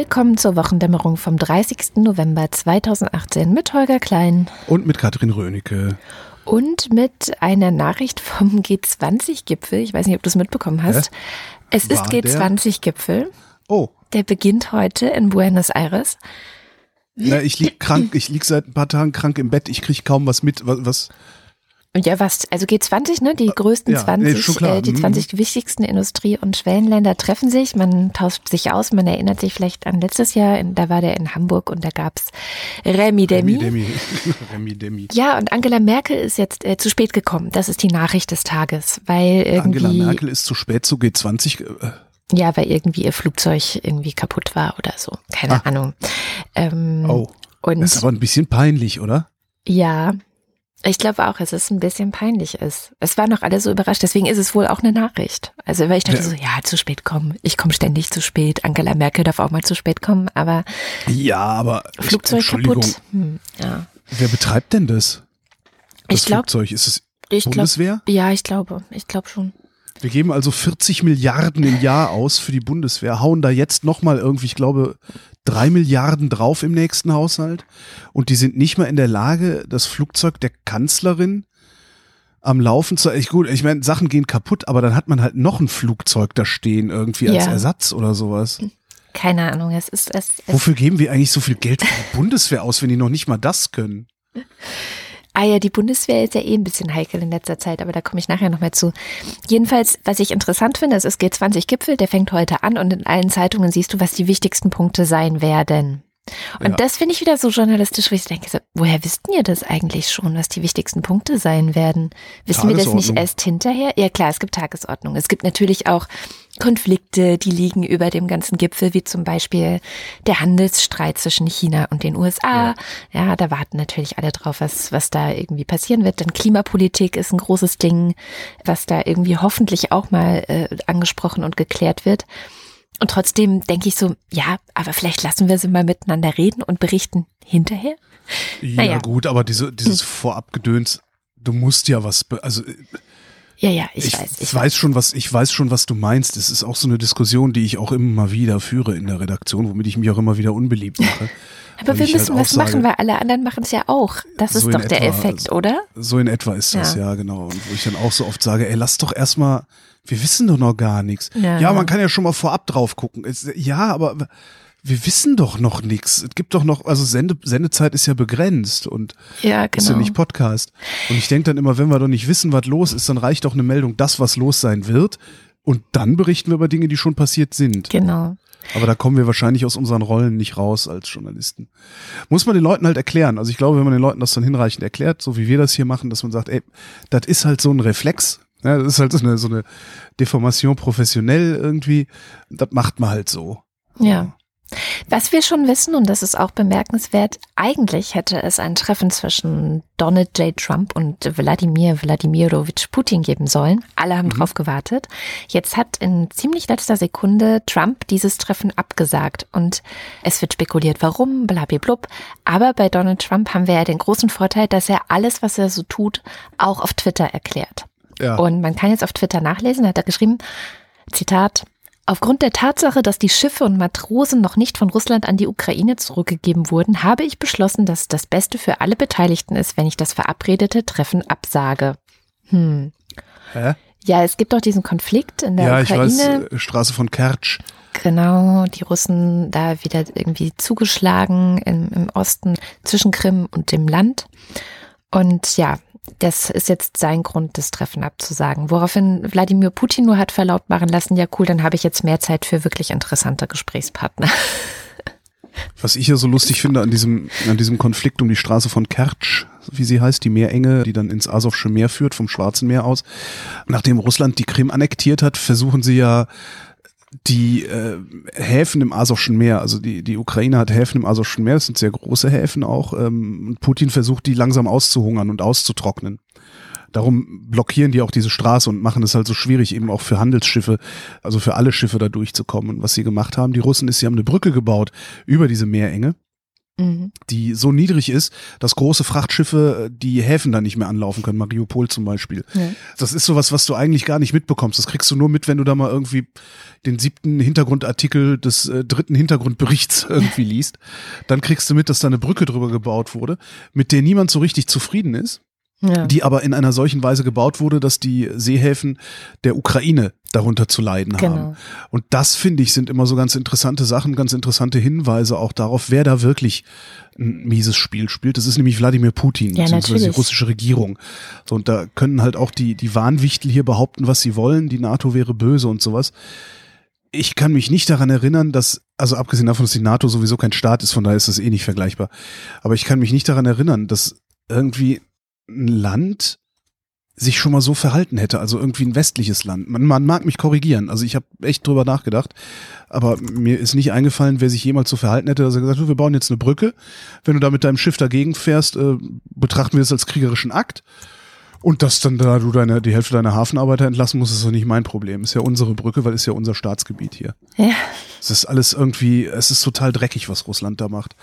Willkommen zur Wochendämmerung vom 30. November 2018 mit Holger Klein. Und mit Katrin Rönecke. Und mit einer Nachricht vom G20-Gipfel. Ich weiß nicht, ob du es mitbekommen hast. Hä? Es War ist G20-Gipfel. Oh. Der beginnt heute in Buenos Aires. Na, ich lieg krank, ich lieg seit ein paar Tagen krank im Bett, ich krieg kaum was mit. Was, was ja, was, also G20, ne, die größten ja, 20, nee, äh, die 20 mhm. wichtigsten Industrie- und Schwellenländer treffen sich, man tauscht sich aus, man erinnert sich vielleicht an letztes Jahr, da war der in Hamburg und da gab's Remi Demi. Remi Demi. Remi Demi. Ja, und Angela Merkel ist jetzt äh, zu spät gekommen, das ist die Nachricht des Tages, weil irgendwie... Angela Merkel ist zu spät zu G20... Äh. Ja, weil irgendwie ihr Flugzeug irgendwie kaputt war oder so, keine ah. Ahnung. Ähm, oh, und das ist aber ein bisschen peinlich, oder? Ja, ich glaube auch, dass es ein bisschen peinlich ist. Es waren noch alle so überrascht, deswegen ist es wohl auch eine Nachricht. Also weil ich dachte ja. so, ja, zu spät kommen. Ich komme ständig zu spät. Angela Merkel darf auch mal zu spät kommen, aber ja, aber Flugzeug kaputt. Hm, ja. Wer betreibt denn das? Das ich glaub, Flugzeug ist es ich Bundeswehr? Glaub, ja, ich glaube, ich glaube schon. Wir geben also 40 Milliarden im Jahr aus für die Bundeswehr, hauen da jetzt nochmal irgendwie, ich glaube, drei Milliarden drauf im nächsten Haushalt und die sind nicht mal in der Lage, das Flugzeug der Kanzlerin am Laufen zu. Ich, gut, ich meine, Sachen gehen kaputt, aber dann hat man halt noch ein Flugzeug da stehen, irgendwie als ja. Ersatz oder sowas. Keine Ahnung, es ist es, es. Wofür geben wir eigentlich so viel Geld für die Bundeswehr aus, wenn die noch nicht mal das können? Ah ja, die Bundeswehr ist ja eh ein bisschen heikel in letzter Zeit, aber da komme ich nachher noch mehr zu. Jedenfalls, was ich interessant finde, es ist G20-Gipfel, der fängt heute an und in allen Zeitungen siehst du, was die wichtigsten Punkte sein werden. Und ja. das finde ich wieder so journalistisch, wo ich denke, so, woher wisst ihr das eigentlich schon, was die wichtigsten Punkte sein werden? Wissen wir das nicht erst hinterher? Ja klar, es gibt Tagesordnung. Es gibt natürlich auch Konflikte, die liegen über dem ganzen Gipfel, wie zum Beispiel der Handelsstreit zwischen China und den USA. Ja, ja da warten natürlich alle drauf, was, was da irgendwie passieren wird. Denn Klimapolitik ist ein großes Ding, was da irgendwie hoffentlich auch mal äh, angesprochen und geklärt wird. Und trotzdem denke ich so, ja, aber vielleicht lassen wir sie mal miteinander reden und berichten hinterher. Ja, naja. gut, aber diese, dieses hm. Vorabgedöns, du musst ja was, also ja, ja, ich, ich weiß. Ich weiß schon, was ich weiß schon, was du meinst. Es ist auch so eine Diskussion, die ich auch immer mal wieder führe in der Redaktion, womit ich mich auch immer wieder unbeliebt mache. Aber wir müssen halt was sage, machen, weil alle anderen machen es ja auch. Das so ist doch der Effekt, oder? So in etwa ist das, ja. ja, genau. Und wo ich dann auch so oft sage, ey, lass doch erstmal, wir wissen doch noch gar nichts. Ja, ja man kann ja schon mal vorab drauf gucken. ja, aber wir wissen doch noch nichts. Es gibt doch noch, also Sende, Sendezeit ist ja begrenzt und ja, genau. ist ja genau. nicht Podcast. Und ich denke dann immer, wenn wir doch nicht wissen, was los ist, dann reicht doch eine Meldung, das, was los sein wird. Und dann berichten wir über Dinge, die schon passiert sind. Genau. Aber da kommen wir wahrscheinlich aus unseren Rollen nicht raus als Journalisten. Muss man den Leuten halt erklären. Also ich glaube, wenn man den Leuten das dann hinreichend erklärt, so wie wir das hier machen, dass man sagt, ey, das ist halt so ein Reflex. Ja, das ist halt so eine, so eine Deformation professionell irgendwie. Das macht man halt so. Ja. Was wir schon wissen, und das ist auch bemerkenswert, eigentlich hätte es ein Treffen zwischen Donald J. Trump und Wladimir Wladimirovich Putin geben sollen. Alle haben mhm. drauf gewartet. Jetzt hat in ziemlich letzter Sekunde Trump dieses Treffen abgesagt und es wird spekuliert, warum, blablablub. Aber bei Donald Trump haben wir ja den großen Vorteil, dass er alles, was er so tut, auch auf Twitter erklärt. Ja. Und man kann jetzt auf Twitter nachlesen, hat er geschrieben, Zitat, Aufgrund der Tatsache, dass die Schiffe und Matrosen noch nicht von Russland an die Ukraine zurückgegeben wurden, habe ich beschlossen, dass das Beste für alle Beteiligten ist, wenn ich das verabredete Treffen absage. Hm. Hä? Ja, es gibt doch diesen Konflikt in der ja, Ukraine. Ja, ich weiß, äh, Straße von Kertsch. Genau, die Russen da wieder irgendwie zugeschlagen im, im Osten zwischen Krim und dem Land. Und ja, das ist jetzt sein Grund, das Treffen abzusagen. Woraufhin Wladimir Putin nur hat verlautbaren lassen, ja cool, dann habe ich jetzt mehr Zeit für wirklich interessante Gesprächspartner. Was ich ja so lustig finde an diesem, an diesem Konflikt um die Straße von Kertsch, wie sie heißt, die Meerenge, die dann ins Asowsche Meer führt, vom Schwarzen Meer aus. Nachdem Russland die Krim annektiert hat, versuchen sie ja die äh, Häfen im Asowschen Meer, also die, die Ukraine hat Häfen im Asowschen Meer, das sind sehr große Häfen auch. Ähm, Putin versucht, die langsam auszuhungern und auszutrocknen. Darum blockieren die auch diese Straße und machen es halt so schwierig, eben auch für Handelsschiffe, also für alle Schiffe da durchzukommen. Und was sie gemacht haben, die Russen, ist, sie haben eine Brücke gebaut über diese Meerenge die so niedrig ist, dass große Frachtschiffe äh, die Häfen dann nicht mehr anlaufen können, Mariupol zum Beispiel. Ja. Das ist sowas, was du eigentlich gar nicht mitbekommst. Das kriegst du nur mit, wenn du da mal irgendwie den siebten Hintergrundartikel des äh, dritten Hintergrundberichts irgendwie liest. Dann kriegst du mit, dass da eine Brücke drüber gebaut wurde, mit der niemand so richtig zufrieden ist ja. die aber in einer solchen Weise gebaut wurde, dass die Seehäfen der Ukraine darunter zu leiden genau. haben. Und das finde ich sind immer so ganz interessante Sachen, ganz interessante Hinweise auch darauf, wer da wirklich ein mieses Spiel spielt. Das ist nämlich Wladimir Putin, ja, beziehungsweise die russische Regierung. So, und da können halt auch die, die Wahnwichtel hier behaupten, was sie wollen, die NATO wäre böse und sowas. Ich kann mich nicht daran erinnern, dass, also abgesehen davon, dass die NATO sowieso kein Staat ist, von daher ist das eh nicht vergleichbar. Aber ich kann mich nicht daran erinnern, dass irgendwie ein Land sich schon mal so verhalten hätte, also irgendwie ein westliches Land. Man, man mag mich korrigieren, also ich habe echt drüber nachgedacht, aber mir ist nicht eingefallen, wer sich jemals so verhalten hätte, dass er gesagt hat, wir bauen jetzt eine Brücke, wenn du da mit deinem Schiff dagegen fährst, äh, betrachten wir es als kriegerischen Akt. Und dass dann da du deine, die Hälfte deiner Hafenarbeiter entlassen musst, ist doch nicht mein Problem. Ist ja unsere Brücke, weil ist ja unser Staatsgebiet hier. Ja. Es ist alles irgendwie, es ist total dreckig, was Russland da macht.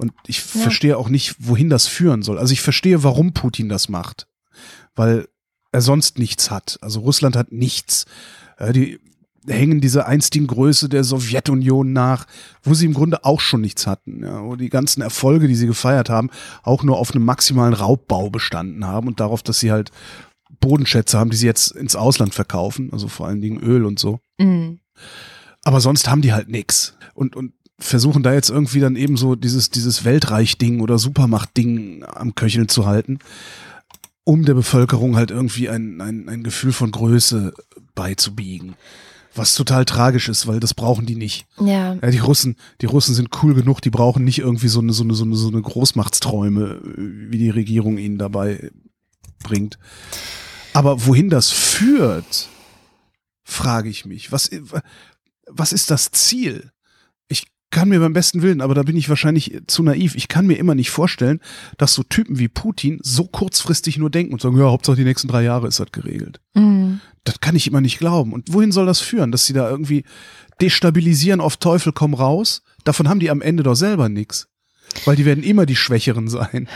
Und ich ja. verstehe auch nicht, wohin das führen soll. Also ich verstehe, warum Putin das macht. Weil er sonst nichts hat. Also Russland hat nichts. die hängen dieser einstigen Größe der Sowjetunion nach, wo sie im Grunde auch schon nichts hatten. Ja, wo die ganzen Erfolge, die sie gefeiert haben, auch nur auf einem maximalen Raubbau bestanden haben und darauf, dass sie halt Bodenschätze haben, die sie jetzt ins Ausland verkaufen, also vor allen Dingen Öl und so. Mhm. Aber sonst haben die halt nichts. Und, und versuchen da jetzt irgendwie dann eben so dieses, dieses Weltreich-Ding oder Supermacht-Ding am Köcheln zu halten, um der Bevölkerung halt irgendwie ein, ein, ein Gefühl von Größe beizubiegen. Was total tragisch ist, weil das brauchen die nicht. Ja. ja. Die Russen, die Russen sind cool genug, die brauchen nicht irgendwie so eine, so eine, so eine, so eine Großmachtsträume, wie die Regierung ihnen dabei bringt. Aber wohin das führt, frage ich mich. Was, was ist das Ziel? Kann mir beim besten Willen, aber da bin ich wahrscheinlich zu naiv. Ich kann mir immer nicht vorstellen, dass so Typen wie Putin so kurzfristig nur denken und sagen, ja, Hauptsache die nächsten drei Jahre ist das geregelt. Mhm. Das kann ich immer nicht glauben. Und wohin soll das führen, dass sie da irgendwie destabilisieren auf Teufel komm raus? Davon haben die am Ende doch selber nichts. Weil die werden immer die Schwächeren sein.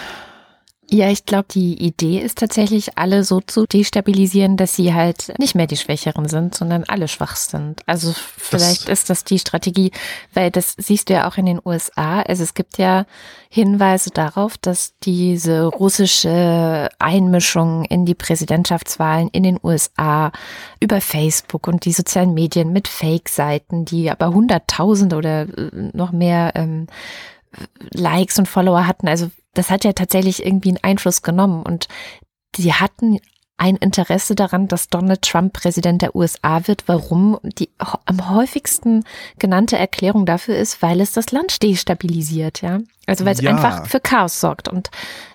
Ja, ich glaube, die Idee ist tatsächlich, alle so zu destabilisieren, dass sie halt nicht mehr die Schwächeren sind, sondern alle schwach sind. Also vielleicht das ist das die Strategie, weil das siehst du ja auch in den USA. Also es gibt ja Hinweise darauf, dass diese russische Einmischung in die Präsidentschaftswahlen in den USA über Facebook und die sozialen Medien mit Fake-Seiten, die aber Hunderttausende oder äh, noch mehr ähm, Likes und Follower hatten. Also das hat ja tatsächlich irgendwie einen Einfluss genommen und sie hatten ein Interesse daran, dass Donald Trump Präsident der USA wird. Warum? Die am häufigsten genannte Erklärung dafür ist, weil es das Land destabilisiert, ja. Also weil es ja. einfach für Chaos sorgt. Und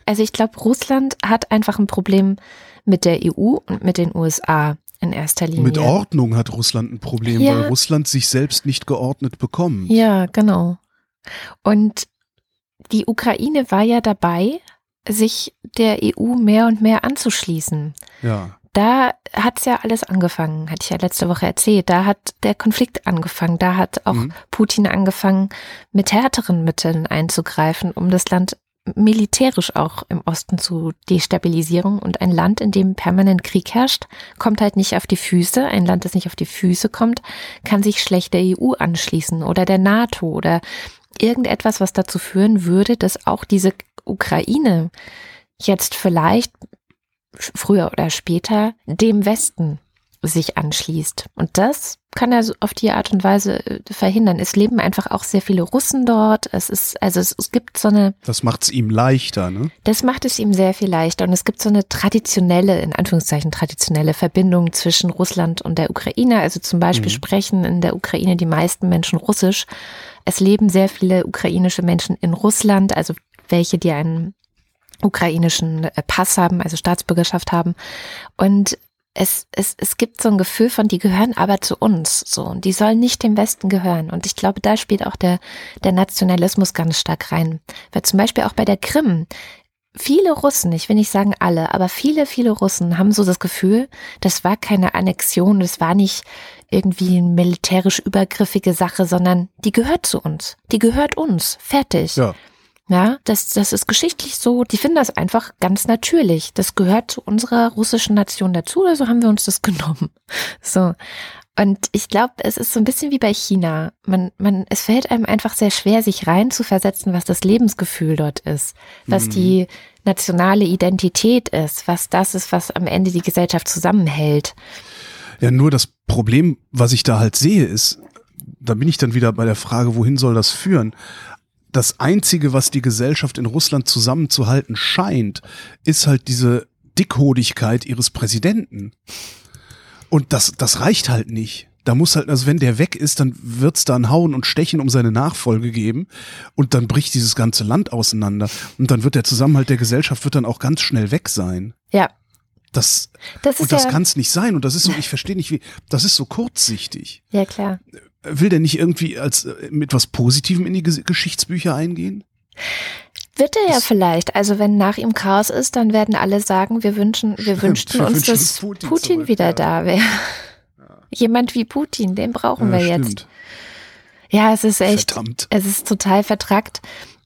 also ich glaube, Russland hat einfach ein Problem mit der EU und mit den USA in erster Linie. Mit Ordnung hat Russland ein Problem, ja. weil Russland sich selbst nicht geordnet bekommt. Ja, genau. Und die Ukraine war ja dabei, sich der EU mehr und mehr anzuschließen. Ja. Da hat's ja alles angefangen, hatte ich ja letzte Woche erzählt. Da hat der Konflikt angefangen. Da hat auch mhm. Putin angefangen, mit härteren Mitteln einzugreifen, um das Land militärisch auch im Osten zu destabilisieren. Und ein Land, in dem permanent Krieg herrscht, kommt halt nicht auf die Füße. Ein Land, das nicht auf die Füße kommt, kann sich schlecht der EU anschließen oder der NATO oder irgendetwas, was dazu führen würde, dass auch diese Ukraine jetzt vielleicht früher oder später dem Westen sich anschließt. Und das kann er auf die Art und Weise äh, verhindern. Es leben einfach auch sehr viele Russen dort. Es ist, also es, es gibt so eine. Das macht es ihm leichter, ne? Das macht es ihm sehr viel leichter. Und es gibt so eine traditionelle, in Anführungszeichen traditionelle Verbindung zwischen Russland und der Ukraine. Also zum Beispiel mhm. sprechen in der Ukraine die meisten Menschen Russisch. Es leben sehr viele ukrainische Menschen in Russland, also welche, die einen ukrainischen äh, Pass haben, also Staatsbürgerschaft haben. Und es, es, es gibt so ein Gefühl von, die gehören aber zu uns, so. Und die sollen nicht dem Westen gehören. Und ich glaube, da spielt auch der, der Nationalismus ganz stark rein. Weil zum Beispiel auch bei der Krim, viele Russen, ich will nicht sagen alle, aber viele, viele Russen haben so das Gefühl, das war keine Annexion, das war nicht irgendwie eine militärisch übergriffige Sache, sondern die gehört zu uns. Die gehört uns. Fertig. Ja. Ja, das, das ist geschichtlich so, die finden das einfach ganz natürlich. Das gehört zu unserer russischen Nation dazu, also haben wir uns das genommen. So. Und ich glaube, es ist so ein bisschen wie bei China. Man, man, es fällt einem einfach sehr schwer, sich rein zu versetzen, was das Lebensgefühl dort ist, was mhm. die nationale Identität ist, was das ist, was am Ende die Gesellschaft zusammenhält. Ja, nur das Problem, was ich da halt sehe, ist, da bin ich dann wieder bei der Frage, wohin soll das führen? Das Einzige, was die Gesellschaft in Russland zusammenzuhalten scheint, ist halt diese Dickhodigkeit ihres Präsidenten. Und das, das reicht halt nicht. Da muss halt, also wenn der weg ist, dann wird's da ein Hauen und Stechen um seine Nachfolge geben und dann bricht dieses ganze Land auseinander. Und dann wird der Zusammenhalt der Gesellschaft wird dann auch ganz schnell weg sein. Ja. Das, das und das ja kann es nicht sein. Und das ist so, ich verstehe nicht, wie, das ist so kurzsichtig. Ja, klar. Will der nicht irgendwie als mit was Positivem in die Geschichtsbücher eingehen? Wird er ja vielleicht. Also wenn nach ihm Chaos ist, dann werden alle sagen, wir wünschen, wir Stimmt, wünschten wir uns, wünschen dass Putin, Putin wieder ja. da wäre. Ja. Jemand wie Putin, den brauchen ja, wir stimmt. jetzt. Ja, es ist echt, Verdammt. es ist total vertrackt.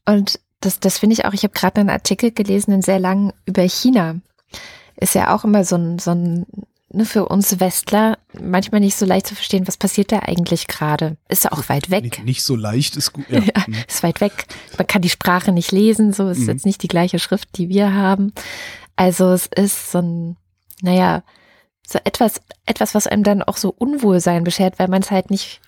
Und das, das finde ich auch, ich habe gerade einen Artikel gelesen, einen sehr langen über China. Ist ja auch immer so ein, so ein ne, für uns Westler manchmal nicht so leicht zu verstehen, was passiert da eigentlich gerade. Ist ja auch weit weg. Nicht, nicht so leicht ist gut. Ja. ja, mhm. ist weit weg. Man kann die Sprache nicht lesen, so ist mhm. jetzt nicht die gleiche Schrift, die wir haben. Also es ist so ein, naja, so etwas, etwas, was einem dann auch so Unwohlsein beschert, weil man es halt nicht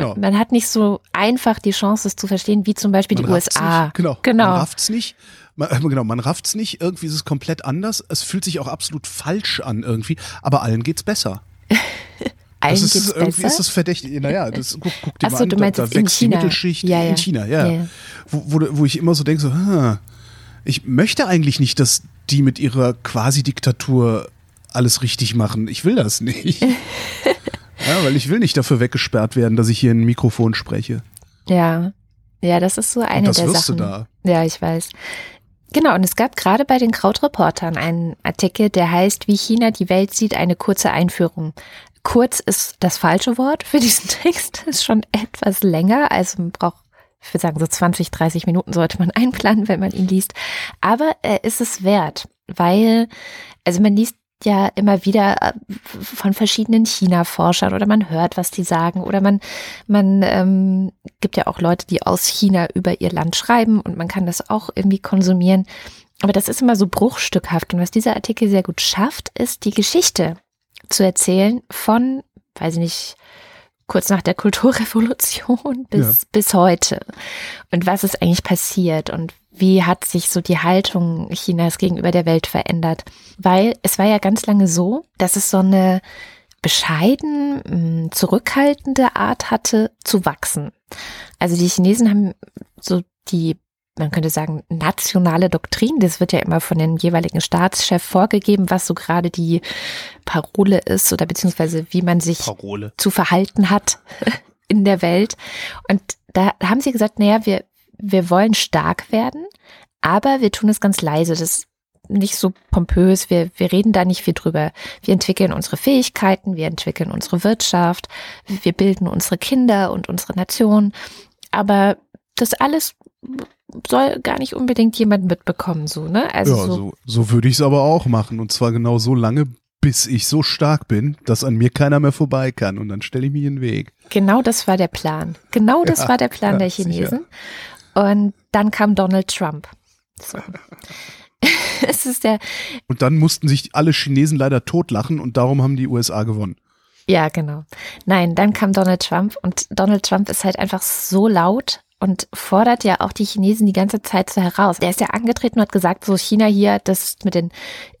ja. man, hat nicht so einfach die Chance, es zu verstehen, wie zum Beispiel man die USA. Nicht. Genau. genau. Man rafft's nicht man, genau, man rafft's nicht, irgendwie ist es komplett anders. Es fühlt sich auch absolut falsch an irgendwie, aber allen geht's besser. allen das ist, geht's irgendwie besser? ist das verdächtig. Naja, das, guck, guck dir Achso, mal an, du meinst da, da wächst China. die Mittelschicht ja, ja. in China, ja. ja. Wo, wo, wo ich immer so denke, so, hm, ich möchte eigentlich nicht, dass die mit ihrer Quasi-Diktatur alles richtig machen. Ich will das nicht. ja, weil ich will nicht dafür weggesperrt werden, dass ich hier in ein Mikrofon spreche. Ja. Ja, das ist so eine und das der wirst Sachen. Du da. Ja, ich weiß. Genau, und es gab gerade bei den Krautreportern einen Artikel, der heißt, wie China die Welt sieht, eine kurze Einführung. Kurz ist das falsche Wort für diesen Text, ist schon etwas länger, also man braucht, ich würde sagen, so 20, 30 Minuten sollte man einplanen, wenn man ihn liest. Aber er ist es wert, weil, also man liest ja immer wieder äh, von verschiedenen China-Forschern oder man hört, was die sagen oder man, man ähm, gibt ja auch Leute, die aus China über ihr Land schreiben und man kann das auch irgendwie konsumieren. Aber das ist immer so bruchstückhaft und was dieser Artikel sehr gut schafft, ist die Geschichte zu erzählen von, weiß ich nicht, kurz nach der Kulturrevolution bis, ja. bis heute. Und was ist eigentlich passiert und wie hat sich so die Haltung Chinas gegenüber der Welt verändert? Weil es war ja ganz lange so, dass es so eine bescheiden, mm, zurückhaltende Art hatte zu wachsen. Also die Chinesen haben so die man könnte sagen, nationale Doktrin. Das wird ja immer von den jeweiligen Staatschef vorgegeben, was so gerade die Parole ist oder beziehungsweise wie man sich Parole. zu verhalten hat in der Welt. Und da haben sie gesagt, naja, wir, wir wollen stark werden, aber wir tun es ganz leise. Das ist nicht so pompös. Wir, wir reden da nicht viel drüber. Wir entwickeln unsere Fähigkeiten, wir entwickeln unsere Wirtschaft, wir bilden unsere Kinder und unsere Nation. Aber das alles soll gar nicht unbedingt jemand mitbekommen, so, ne? Also ja, so, so, so würde ich es aber auch machen. Und zwar genau so lange, bis ich so stark bin, dass an mir keiner mehr vorbei kann. Und dann stelle ich mich in den Weg. Genau das war der Plan. Genau das ja, war der Plan ja, der Chinesen. Sicher. Und dann kam Donald Trump. So. es ist der. Und dann mussten sich alle Chinesen leider totlachen und darum haben die USA gewonnen. Ja, genau. Nein, dann kam Donald Trump und Donald Trump ist halt einfach so laut und fordert ja auch die Chinesen die ganze Zeit so heraus. Der ist ja angetreten und hat gesagt, so China hier, das mit den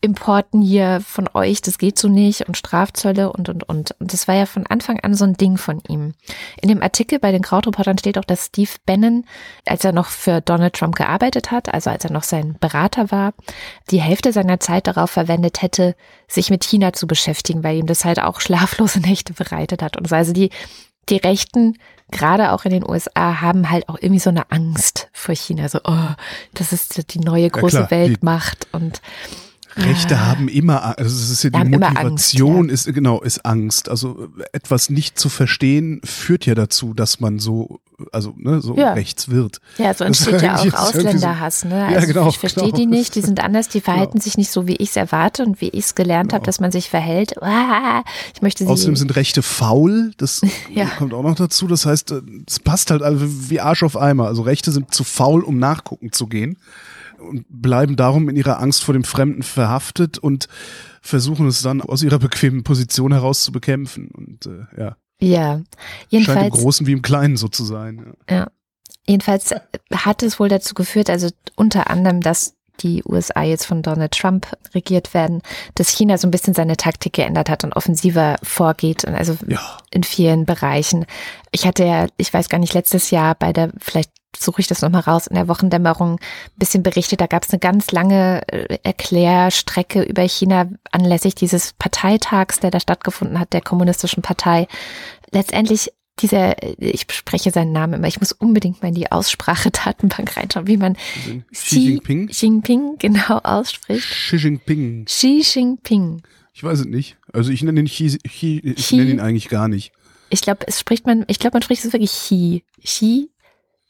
Importen hier von euch, das geht so nicht und Strafzölle und, und, und. Und das war ja von Anfang an so ein Ding von ihm. In dem Artikel bei den Krautreportern steht auch, dass Steve Bannon, als er noch für Donald Trump gearbeitet hat, also als er noch sein Berater war, die Hälfte seiner Zeit darauf verwendet hätte, sich mit China zu beschäftigen, weil ihm das halt auch schlaflose Nächte bereitet hat. Und so also die, die Rechten gerade auch in den USA haben halt auch irgendwie so eine Angst vor China. So, oh, das ist die neue große ja, klar, Weltmacht und Rechte haben immer, also es ist ja die immer Angst, Motivation ist genau ist Angst. Also etwas nicht zu verstehen führt ja dazu, dass man so also ne, so Ja. rechts wird. Ja, so Das entsteht ja auch so- Ausländerhass. Ne? Ja, Also genau, ich verstehe genau. die nicht, die sind anders, die verhalten sich nicht so, wie ich es erwarte und wie ich es gelernt habe, Genau. dass man sich verhält. Ah, Ich möchte sie. Außerdem sind Rechte faul, das Ja. kommt auch noch dazu. Das heißt, äh, es passt halt also wie Arsch auf Eimer. Also Rechte sind zu faul, um nachgucken zu gehen und bleiben darum in ihrer Angst vor dem Fremden verhaftet und versuchen es dann aus ihrer bequemen Position heraus zu bekämpfen. Und äh, ja, ja, scheint im jedenfalls. Großen wie im Kleinen so zu sein. Ja. Ja. Jedenfalls hat es wohl dazu geführt, also unter anderem, dass die USA jetzt von Donald Trump regiert werden, dass China so ein bisschen seine Taktik geändert hat und offensiver vorgeht, und also ja. in vielen Bereichen. Ich hatte ja, ich weiß gar nicht, letztes Jahr bei der, vielleicht suche ich das nochmal raus, in der Wochendämmerung ein bisschen berichtet, da gab es eine ganz lange äh, Erklärstrecke über China anlässlich dieses Parteitags, der da stattgefunden hat, der kommunistischen Partei. Letztendlich dieser, äh, ich spreche seinen Namen immer, ich muss unbedingt mal in die Aussprache-Datenbank reinschauen, wie man Also Xi Jinping? Jinping genau ausspricht. Xi Jinping. Xi Jinping. Ich weiß es nicht. Also ich nenne ihn Xi, Xi ich Xi? nenne ihn eigentlich gar nicht. Ich glaube, es spricht man, ich glaube, man spricht es wirklich Xi. Xi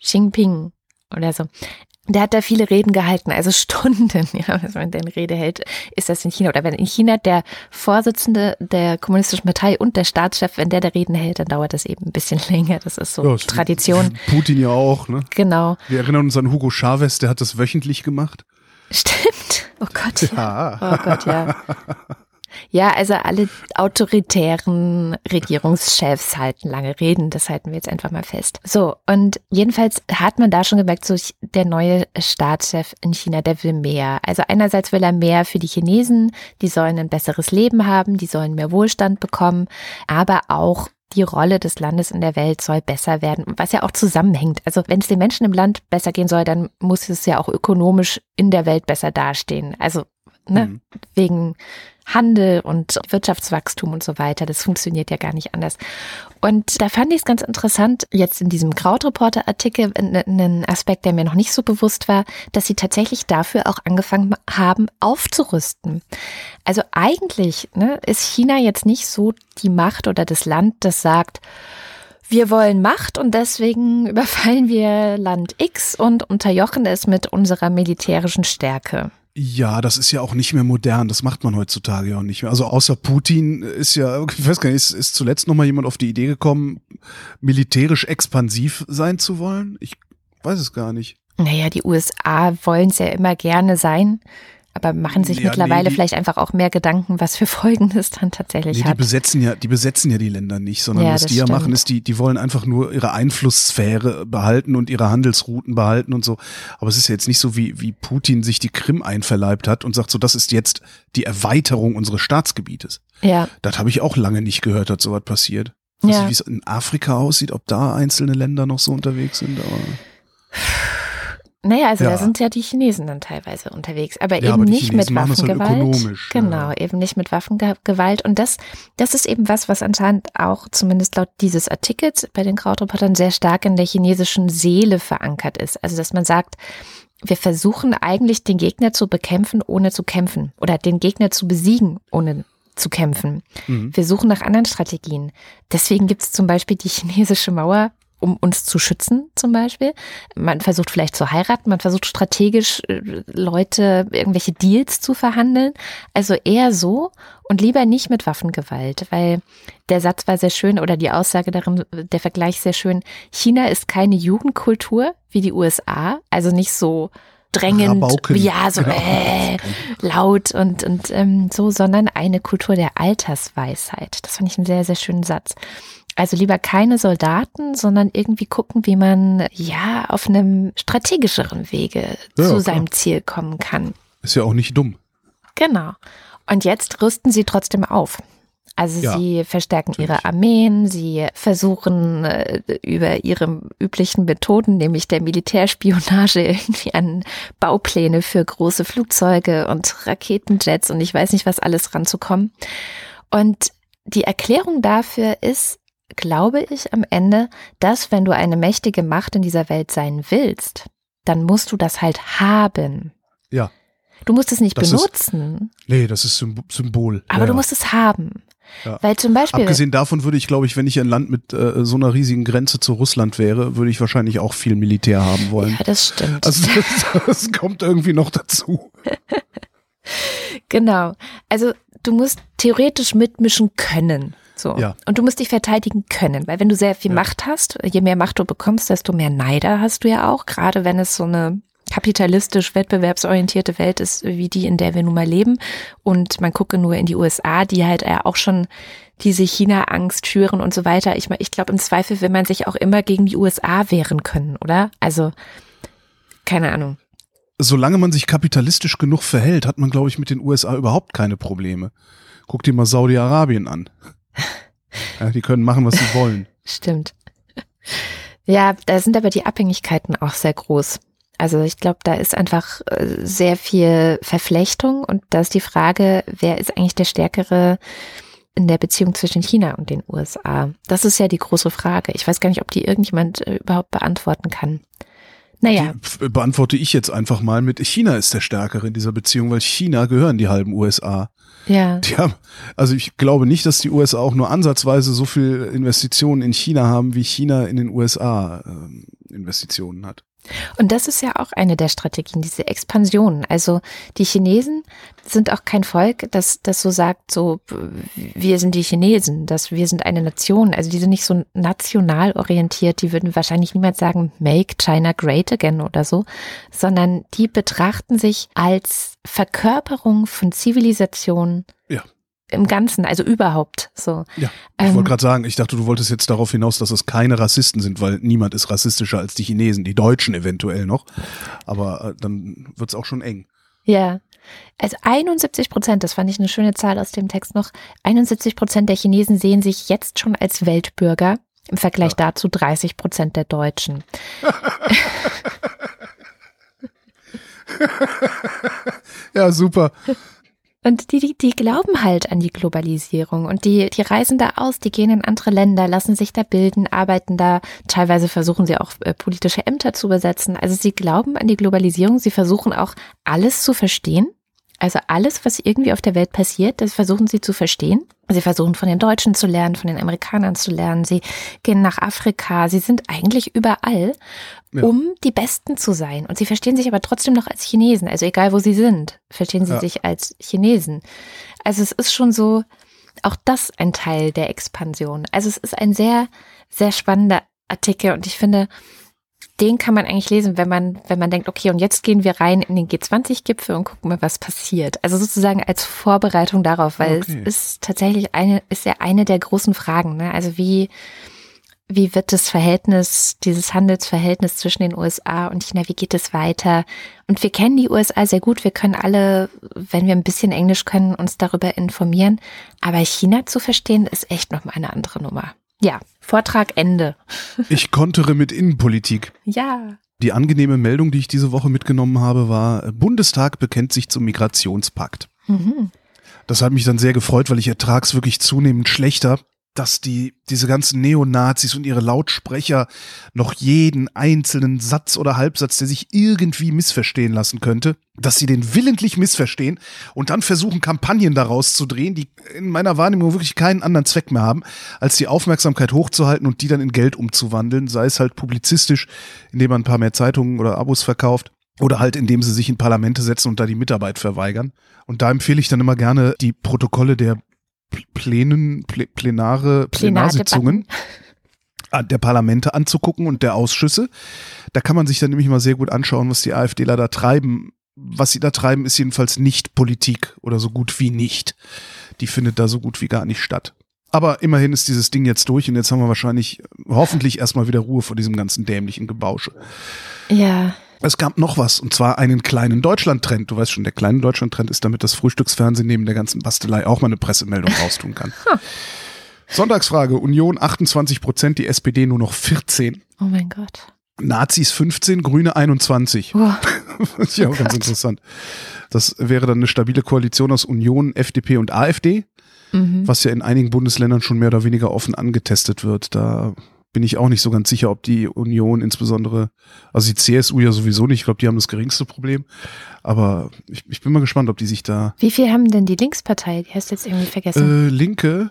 Jinping oder so. Der hat da viele Reden gehalten, also Stunden, ja, wenn man denn Rede hält, ist das in China. Oder wenn in China der Vorsitzende der kommunistischen Partei und der Staatschef, wenn der da Reden hält, dann dauert das eben ein bisschen länger. Das ist so Ja, Tradition. Putin ja auch, ne? Genau. Wir erinnern uns an Hugo Chavez, der hat das wöchentlich gemacht. Stimmt. Oh Gott, ja. Ja. Oh Gott, ja. Ja, also alle autoritären Regierungschefs halten lange Reden, das halten wir jetzt einfach mal fest. So, und jedenfalls hat man da schon gemerkt, so der neue Staatschef in China, der will mehr. Also einerseits will er mehr für die Chinesen, die sollen ein besseres Leben haben, die sollen mehr Wohlstand bekommen, aber auch die Rolle des Landes in der Welt soll besser werden, was ja auch zusammenhängt. Also wenn es den Menschen im Land besser gehen soll, dann muss es ja auch ökonomisch in der Welt besser dastehen. Also ne, Mhm. wegen Handel und Wirtschaftswachstum und so weiter. Das funktioniert ja gar nicht anders. Und da fand ich es ganz interessant, jetzt in diesem Krautreporter-Artikel einen Aspekt, der mir noch nicht so bewusst war, dass sie tatsächlich dafür auch angefangen haben, aufzurüsten. Also eigentlich ne, ist China jetzt nicht so die Macht oder das Land, das sagt, wir wollen Macht und deswegen überfallen wir Land X und unterjochen es mit unserer militärischen Stärke. Ja, das ist ja auch nicht mehr modern. Das macht man heutzutage ja auch nicht mehr. Also außer Putin ist ja, ich weiß gar nicht, ist, ist zuletzt noch mal jemand auf die Idee gekommen, militärisch expansiv sein zu wollen? Ich weiß es gar nicht. Naja, die USA wollen es ja immer gerne sein, aber machen sich Ja, nee, mittlerweile die- vielleicht einfach auch mehr Gedanken, was für Folgen es dann tatsächlich Nee, die hat. besetzen ja, die besetzen ja die Länder nicht, sondern Ja, was die ja stimmt. machen, ist, die, die wollen einfach nur ihre Einflusssphäre behalten und ihre Handelsrouten behalten und so. Aber es ist ja jetzt nicht so, wie, wie Putin sich die Krim einverleibt hat und sagt so, das ist jetzt die Erweiterung unseres Staatsgebietes. Ja, Das habe ich auch lange nicht gehört, dass sowas passiert. Ja. wie es in Afrika aussieht, ob da einzelne Länder noch so unterwegs sind, aber. Naja, also Ja. da sind ja die Chinesen dann teilweise unterwegs, aber Ja, eben aber nicht mit Chinesen das halt Waffengewalt. genau, ja. eben nicht mit Waffengewalt. Und das, das ist eben was, was anscheinend auch zumindest laut dieses Artikels bei den Krautreportern sehr stark in der chinesischen Seele verankert ist. Also dass man sagt, wir versuchen eigentlich den Gegner zu bekämpfen, ohne zu kämpfen. Oder den Gegner zu besiegen, ohne zu kämpfen. Mhm. Wir suchen nach anderen Strategien. Deswegen gibt es zum Beispiel die chinesische Mauer, um uns zu schützen, zum Beispiel. Man versucht vielleicht zu heiraten, man versucht strategisch äh, Leute irgendwelche Deals zu verhandeln. Also eher so und lieber nicht mit Waffengewalt, weil der Satz war sehr schön oder die Aussage darin, der Vergleich sehr schön. China ist keine Jugendkultur wie die USA, also nicht so drängend, Rabauken. ja, so Genau. äh, laut und, und ähm, so, sondern eine Kultur der Altersweisheit. Das fand ich einen sehr, sehr schönen Satz. Also lieber keine Soldaten, sondern irgendwie gucken, wie man ja auf einem strategischeren Wege Ja, zu klar. seinem Ziel kommen kann. Ist ja auch nicht dumm. Genau. Und jetzt rüsten sie trotzdem auf. Also Ja, sie verstärken ihre natürlich. Armeen, sie versuchen äh, über ihre üblichen Methoden, nämlich der Militärspionage, irgendwie an Baupläne für große Flugzeuge und Raketenjets und ich weiß nicht was alles ranzukommen. Und die Erklärung dafür ist, glaube ich, am Ende, dass wenn du eine mächtige Macht in dieser Welt sein willst, dann musst du das halt haben. Ja. Du musst es nicht Das ist- benutzen, Nee, das ist Symb- Symbol. aber ja, du musst es haben. Ja. Weil zum Beispiel, Abgesehen davon würde ich, glaube ich, wenn ich ein Land mit äh, so einer riesigen Grenze zu Russland wäre, würde ich wahrscheinlich auch viel Militär haben wollen. ja, das stimmt. Also das, das kommt irgendwie noch dazu. Genau. Also du musst theoretisch mitmischen können. So. Ja. Und du musst dich verteidigen können, weil wenn du sehr viel Ja. Macht hast, je mehr Macht du bekommst, desto mehr Neider hast du ja auch, gerade wenn es so eine kapitalistisch wettbewerbsorientierte Welt ist, wie die, in der wir nun mal leben. Und man gucke nur in die USA, die halt ja auch schon diese China-Angst schüren und so weiter. Ich ich glaube, im Zweifel will man sich auch immer gegen die USA wehren können, oder? Also, keine Ahnung. Solange man sich kapitalistisch genug verhält, hat man, glaube ich, mit den USA überhaupt keine Probleme. Guck dir mal Saudi-Arabien an. Ja, die können machen, was sie wollen. Stimmt. Ja, da sind aber die Abhängigkeiten auch sehr groß. Also ich glaube, da ist einfach äh, sehr viel Verflechtung und da ist die Frage, wer ist eigentlich der Stärkere in der Beziehung zwischen China und den USA? Das ist ja die große Frage. Ich weiß gar nicht, ob die irgendjemand äh, überhaupt beantworten kann. Naja, Die f- beantworte ich jetzt einfach mal mit China ist der Stärkere in dieser Beziehung, weil China gehören die halben USA. Ja. Die haben, also ich glaube nicht, dass die USA auch nur ansatzweise so viel Investitionen in China haben, wie China in den USA ähm, Investitionen hat. Und das ist ja auch eine der Strategien, diese Expansion. Also die Chinesen sind auch kein Volk, das, das so sagt, so wir sind die Chinesen, dass wir sind eine Nation. Also die sind nicht so national orientiert, die würden wahrscheinlich niemals sagen, make China great again oder so, sondern die betrachten sich als Verkörperung von Zivilisation Ja. Im Ganzen, also überhaupt so. Ja, ich Ähm, wollte gerade sagen, ich dachte, du wolltest jetzt darauf hinaus, dass es keine Rassisten sind, weil niemand ist rassistischer als die Chinesen, die Deutschen eventuell noch. Aber äh, dann wird's auch schon eng. Ja. Also 71 Prozent, das fand ich eine schöne Zahl aus dem Text noch. 71 Prozent der Chinesen sehen sich jetzt schon als Weltbürger. Im Vergleich dazu 30 Prozent der Deutschen. Ja, super. Und die, die, die glauben halt an die Globalisierung und die, die reisen da aus, die gehen in andere Länder, lassen sich da bilden, arbeiten da. Teilweise versuchen sie auch äh, politische Ämter zu besetzen. Also sie glauben an die Globalisierung, sie versuchen auch alles zu verstehen. Also alles, was irgendwie auf der Welt passiert, das versuchen sie zu verstehen. Sie versuchen von den Deutschen zu lernen, von den Amerikanern zu lernen. Sie gehen nach Afrika. Sie sind eigentlich überall, Ja. um die Besten zu sein. Und sie verstehen sich aber trotzdem noch als Chinesen. Also egal, wo sie sind, verstehen sie Ja. sich als Chinesen. Also es ist schon so, auch das ein Teil der Expansion. Also es ist ein sehr, sehr spannender Artikel und ich finde, den kann man eigentlich lesen, wenn man, wenn man denkt, okay, und jetzt gehen wir rein in den G20-Gipfel und gucken mal, was passiert. Also sozusagen als Vorbereitung darauf, weil Okay. es ist tatsächlich eine, ist ja eine der großen Fragen. Ne? Also wie, wie wird das Verhältnis, dieses Handelsverhältnis zwischen den USA und China, wie geht es weiter? Und wir kennen die USA sehr gut. Wir können alle, wenn wir ein bisschen Englisch können, uns darüber informieren. Aber China zu verstehen, ist echt nochmal eine andere Nummer. Ja, Vortrag Ende. Ich kontere mit Innenpolitik. Ja. Die angenehme Meldung, die ich diese Woche mitgenommen habe, war, Bundestag bekennt sich zum Migrationspakt. Mhm. Das hat mich dann sehr gefreut, weil ich ertrag's wirklich zunehmend schlechter, dass die, diese ganzen Neonazis und ihre Lautsprecher noch jeden einzelnen Satz oder Halbsatz, der sich irgendwie missverstehen lassen könnte, dass sie den willentlich missverstehen und dann versuchen, Kampagnen daraus zu drehen, die in meiner Wahrnehmung wirklich keinen anderen Zweck mehr haben, als die Aufmerksamkeit hochzuhalten und die dann in Geld umzuwandeln, sei es halt publizistisch, indem man ein paar mehr Zeitungen oder Abos verkauft. Oder halt, indem sie sich in Parlamente setzen und da die Mitarbeit verweigern. Und da empfehle ich dann immer gerne die Protokolle der Plänen, Plä- Plenare, Plenarsitzungen an- der Parlamente anzugucken und der Ausschüsse. Da kann man sich dann nämlich mal sehr gut anschauen, was die AfDler da treiben. Was sie da treiben, ist jedenfalls nicht Politik oder so gut wie nicht. Die findet da so gut wie gar nicht statt. Aber immerhin ist dieses Ding jetzt durch und jetzt haben wir wahrscheinlich hoffentlich erstmal wieder Ruhe vor diesem ganzen dämlichen Gebausche. Ja. Es gab noch was, und zwar einen kleinen Deutschland-Trend. Du weißt schon, der kleine Deutschland-Trend ist, damit das Frühstücksfernsehen neben der ganzen Bastelei auch mal eine Pressemeldung raustun kann. Sonntagsfrage, Union 28 Prozent, die SPD nur noch 14. Oh mein Gott. Nazis 15, Grüne 21. Oh, Das ist ja auch ganz interessant. Das wäre dann eine stabile Koalition aus Union, FDP und AfD, mhm. was ja in einigen Bundesländern schon mehr oder weniger offen angetestet wird. Da bin ich auch nicht so ganz sicher, ob die Union insbesondere, also die CSU ja sowieso nicht, ich glaube, die haben das geringste Problem. Aber ich, ich bin mal gespannt, ob die sich da. Wie viel haben denn die Linkspartei? Die hast du jetzt irgendwie vergessen. Äh, Linke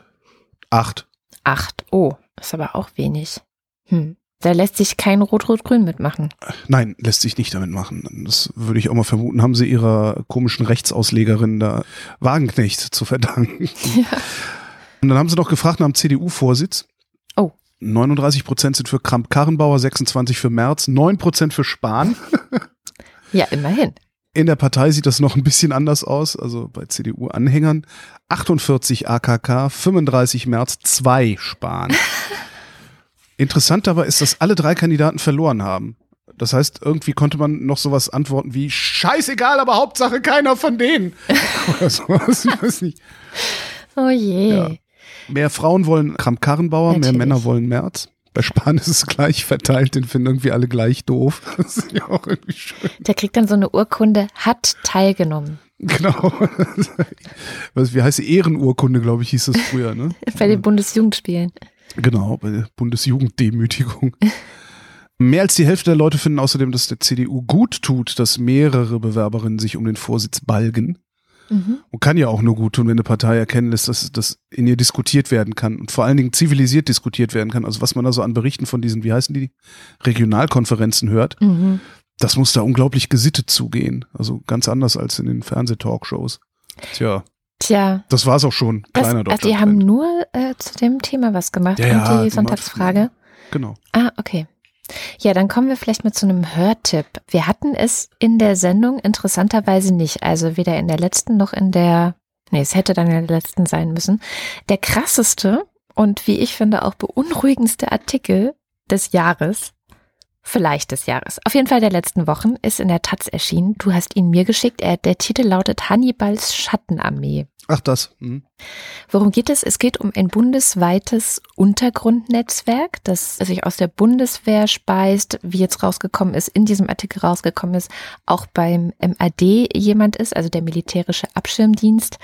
acht. Acht. Oh, ist aber auch wenig. Hm. Da lässt sich kein Rot-Rot-Grün mitmachen. Nein, lässt sich nicht damit machen. Das würde ich auch mal vermuten, haben sie ihrer komischen Rechtsauslegerin da Wagenknecht zu verdanken. Ja. Und dann haben sie noch gefragt nach dem CDU-Vorsitz. Oh. 39 Prozent sind für Kramp-Karrenbauer, 26 für Merz, 9 Prozent für Spahn. ja, immerhin. In der Partei sieht das noch ein bisschen anders aus, also bei CDU-Anhängern. 48 AKK, 35 Merz, 2 Spahn. Interessant dabei ist, dass alle drei Kandidaten verloren haben. Das heißt, irgendwie konnte man noch sowas antworten wie Scheißegal, aber Hauptsache keiner von denen. Oder sowas, ich weiß nicht. Oh je. Ja. Mehr Frauen wollen Kramp-Karrenbauer, mehr Männer wollen Merz. Bei Spahn ist es gleich verteilt, den finden irgendwie alle gleich doof. Das ist ja auch irgendwie schön. Der kriegt dann so eine Urkunde, hat teilgenommen. Genau. Was, wie heißt die Ehrenurkunde, glaube ich, hieß das früher, ne? Bei den Bundesjugendspielen. Genau, bei der Bundesjugenddemütigung. Mehr als die Hälfte der Leute finden außerdem, dass der CDU gut tut, dass mehrere Bewerberinnen sich um den Vorsitz balgen. Mhm. Und kann ja auch nur gut tun, wenn eine Partei erkennen lässt, dass das in ihr diskutiert werden kann und vor allen Dingen zivilisiert diskutiert werden kann. Also was man da so an Berichten von diesen, wie heißen die, Regionalkonferenzen hört, mhm. das muss da unglaublich gesittet zugehen. Also ganz anders als in den Fernsehtalkshows. Tja. Tja. Das war's auch schon. Kleiner das, Die haben nur äh, zu dem Thema was gemacht ja, und die Sonntagsfrage. Genau. Ah, okay. Ja, dann kommen wir vielleicht mal zu einem Hörtipp. Wir hatten es in der Sendung interessanterweise nicht, also weder in der letzten noch in der, nee, es hätte dann in der letzten sein müssen. Der krasseste und wie ich finde auch beunruhigendste Artikel des Jahres, vielleicht des Jahres, auf jeden Fall der letzten Wochen, ist in der Taz erschienen. Du hast ihn mir geschickt. Er, der Titel lautet Hannibals Schattenarmee. Ach, das. Hm. Worum geht es? Es geht um ein bundesweites Untergrundnetzwerk, das sich aus der Bundeswehr speist, wie jetzt rausgekommen ist, in diesem Artikel rausgekommen ist, auch beim MAD jemand ist, also der militärische Abschirmdienst.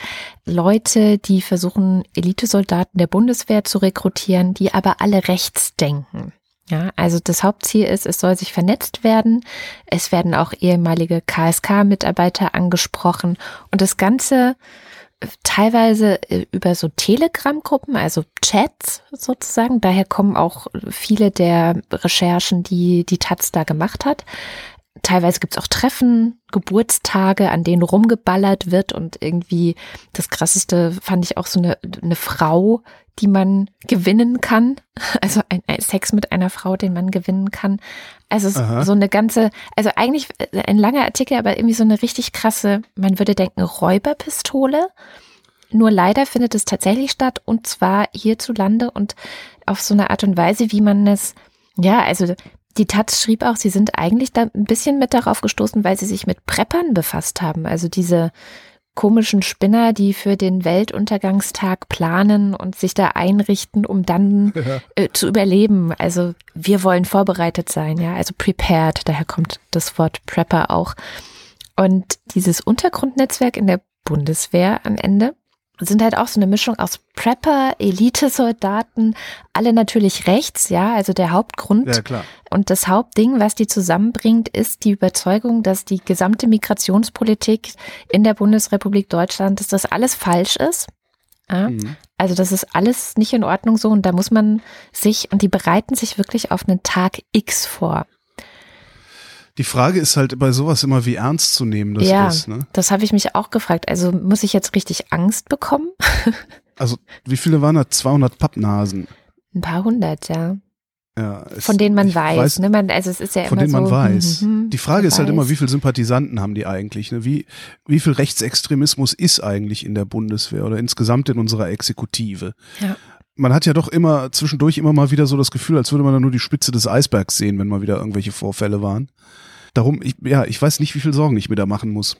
Leute, die versuchen, Elitesoldaten der Bundeswehr zu rekrutieren, die aber alle rechts denken. Ja, also das Hauptziel ist, es soll sich vernetzt werden. Es werden auch ehemalige KSK-Mitarbeiter angesprochen und das Ganze teilweise äh, über so Telegram-Gruppen, also Chats sozusagen. Daher kommen auch viele der Recherchen, die die Taz da gemacht hat. Teilweise gibt's auch Treffen, Geburtstage, an denen rumgeballert wird und irgendwie das krasseste fand ich auch so eine, eine Frau, die man gewinnen kann. Also ein, ein Sex mit einer Frau, den man gewinnen kann. Also Aha. so eine ganze, also eigentlich ein langer Artikel, aber irgendwie so eine richtig krasse, man würde denken, Räuberpistole. Nur leider findet es tatsächlich statt und zwar hierzulande und auf so eine Art und Weise, wie man es, ja, also die Taz schrieb auch, sie sind eigentlich da ein bisschen mit darauf gestoßen, weil sie sich mit Preppern befasst haben. Also diese komischen Spinner, die für den Weltuntergangstag planen und sich da einrichten, um dann ja. äh, zu überleben. Also wir wollen vorbereitet sein, ja, also prepared, daher kommt das Wort Prepper auch. Und dieses Untergrundnetzwerk in der Bundeswehr am Ende sind halt auch so eine Mischung aus Prepper, Elite-Soldaten, alle natürlich rechts, ja, also der Hauptgrund. Ja, klar. Und das Hauptding, was die zusammenbringt, ist die Überzeugung, dass die gesamte Migrationspolitik in der Bundesrepublik Deutschland, dass das alles falsch ist. Ja? Mhm. Also das ist alles nicht in Ordnung so und da muss man sich, und die bereiten sich wirklich auf einen Tag X vor. Die Frage ist halt bei sowas immer, wie ernst zu nehmen das ja, ist. Ne? Das habe ich mich auch gefragt. Also muss ich jetzt richtig Angst bekommen? also wie viele waren da? 200 Pappnasen? Ein paar hundert, ja. Ja, es, von denen man weiß, weiß, ne? Man, also es ist ja von immer denen man so, weiß. Mhm, die Frage ist halt immer, wie viele Sympathisanten haben die eigentlich? Ne? Wie, wie viel Rechtsextremismus ist eigentlich in der Bundeswehr oder insgesamt in unserer Exekutive? Ja. Man hat ja doch immer zwischendurch immer mal wieder so das Gefühl, als würde man da nur die Spitze des Eisbergs sehen, wenn mal wieder irgendwelche Vorfälle waren. Darum, ich, ja, ich weiß nicht, wie viel Sorgen ich mir da machen muss.